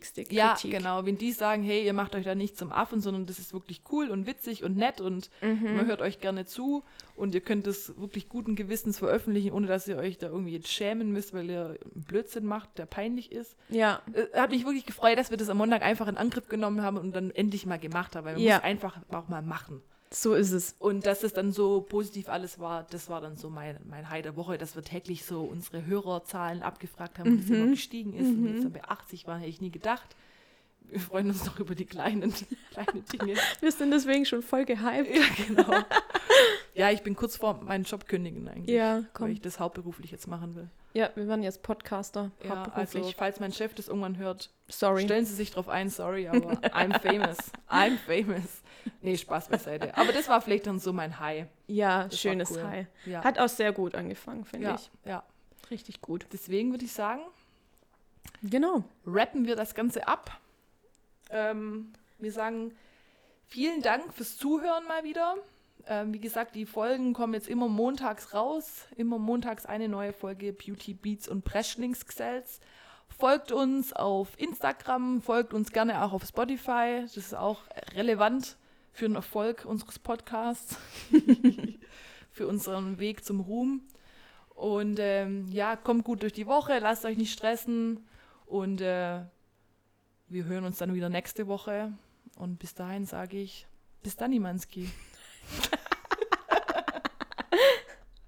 A: wichtigste Kritik.
B: Ja, genau. Wenn die sagen, hey, ihr macht euch da nicht zum Affen, sondern das ist wirklich cool und witzig und nett und
A: Mhm.
B: man hört euch gerne zu und ihr könnt es wirklich guten Gewissens veröffentlichen, ohne dass ihr euch da irgendwie jetzt schämen müsst, weil ihr einen Blödsinn macht, der peinlich ist.
A: Ja,
B: Äh, Hat mich wirklich gefreut, dass wir das am Montag einfach in Angriff genommen haben und dann endlich mal gemacht haben, weil man
A: Ja.
B: muss einfach auch mal machen.
A: So ist es.
B: Und dass es dann so positiv alles war, das war dann so mein, mein High der Woche, dass wir täglich so unsere Hörerzahlen abgefragt haben, wie es
A: Mhm.
B: immer gestiegen ist. Und jetzt dann bei 80 waren, hätte ich nie gedacht. Wir freuen uns noch über die kleinen, kleinen Dinge.
A: Wir sind deswegen schon voll gehypt.
B: Ja, genau. Ja, ich bin kurz vor meinen Job kündigen eigentlich.
A: Ja,
B: Weil
A: komm.
B: ich das hauptberuflich jetzt machen will.
A: Ja, wir werden jetzt Podcaster,
B: Ja, also falls mein Chef das irgendwann hört,
A: Sorry.
B: stellen Sie sich drauf ein, sorry, aber I'm famous. I'm famous. Nee, Spaß beiseite. Aber das war vielleicht dann so mein High.
A: Ja,
B: Das
A: schönes
B: cool.
A: High.
B: Ja.
A: Hat auch sehr gut angefangen, finde
B: ja,
A: ich.
B: ja.
A: Richtig gut.
B: Deswegen würde ich sagen,
A: Genau.
B: rappen wir das Ganze ab. Ähm, wir sagen vielen Dank fürs Zuhören mal wieder. Ähm, wie gesagt, die Folgen kommen jetzt immer montags raus. Immer montags eine neue Folge Beauty Beats und Preschlingsgesells. Folgt uns auf Instagram, folgt uns gerne auch auf Spotify. Das ist auch relevant für den Erfolg unseres Podcasts, für unseren Weg zum Ruhm. Und ähm, ja, kommt gut durch die Woche, lasst euch nicht stressen. Und äh, wir hören uns dann wieder nächste Woche. Und bis dahin sage ich, bis dann, Imanski.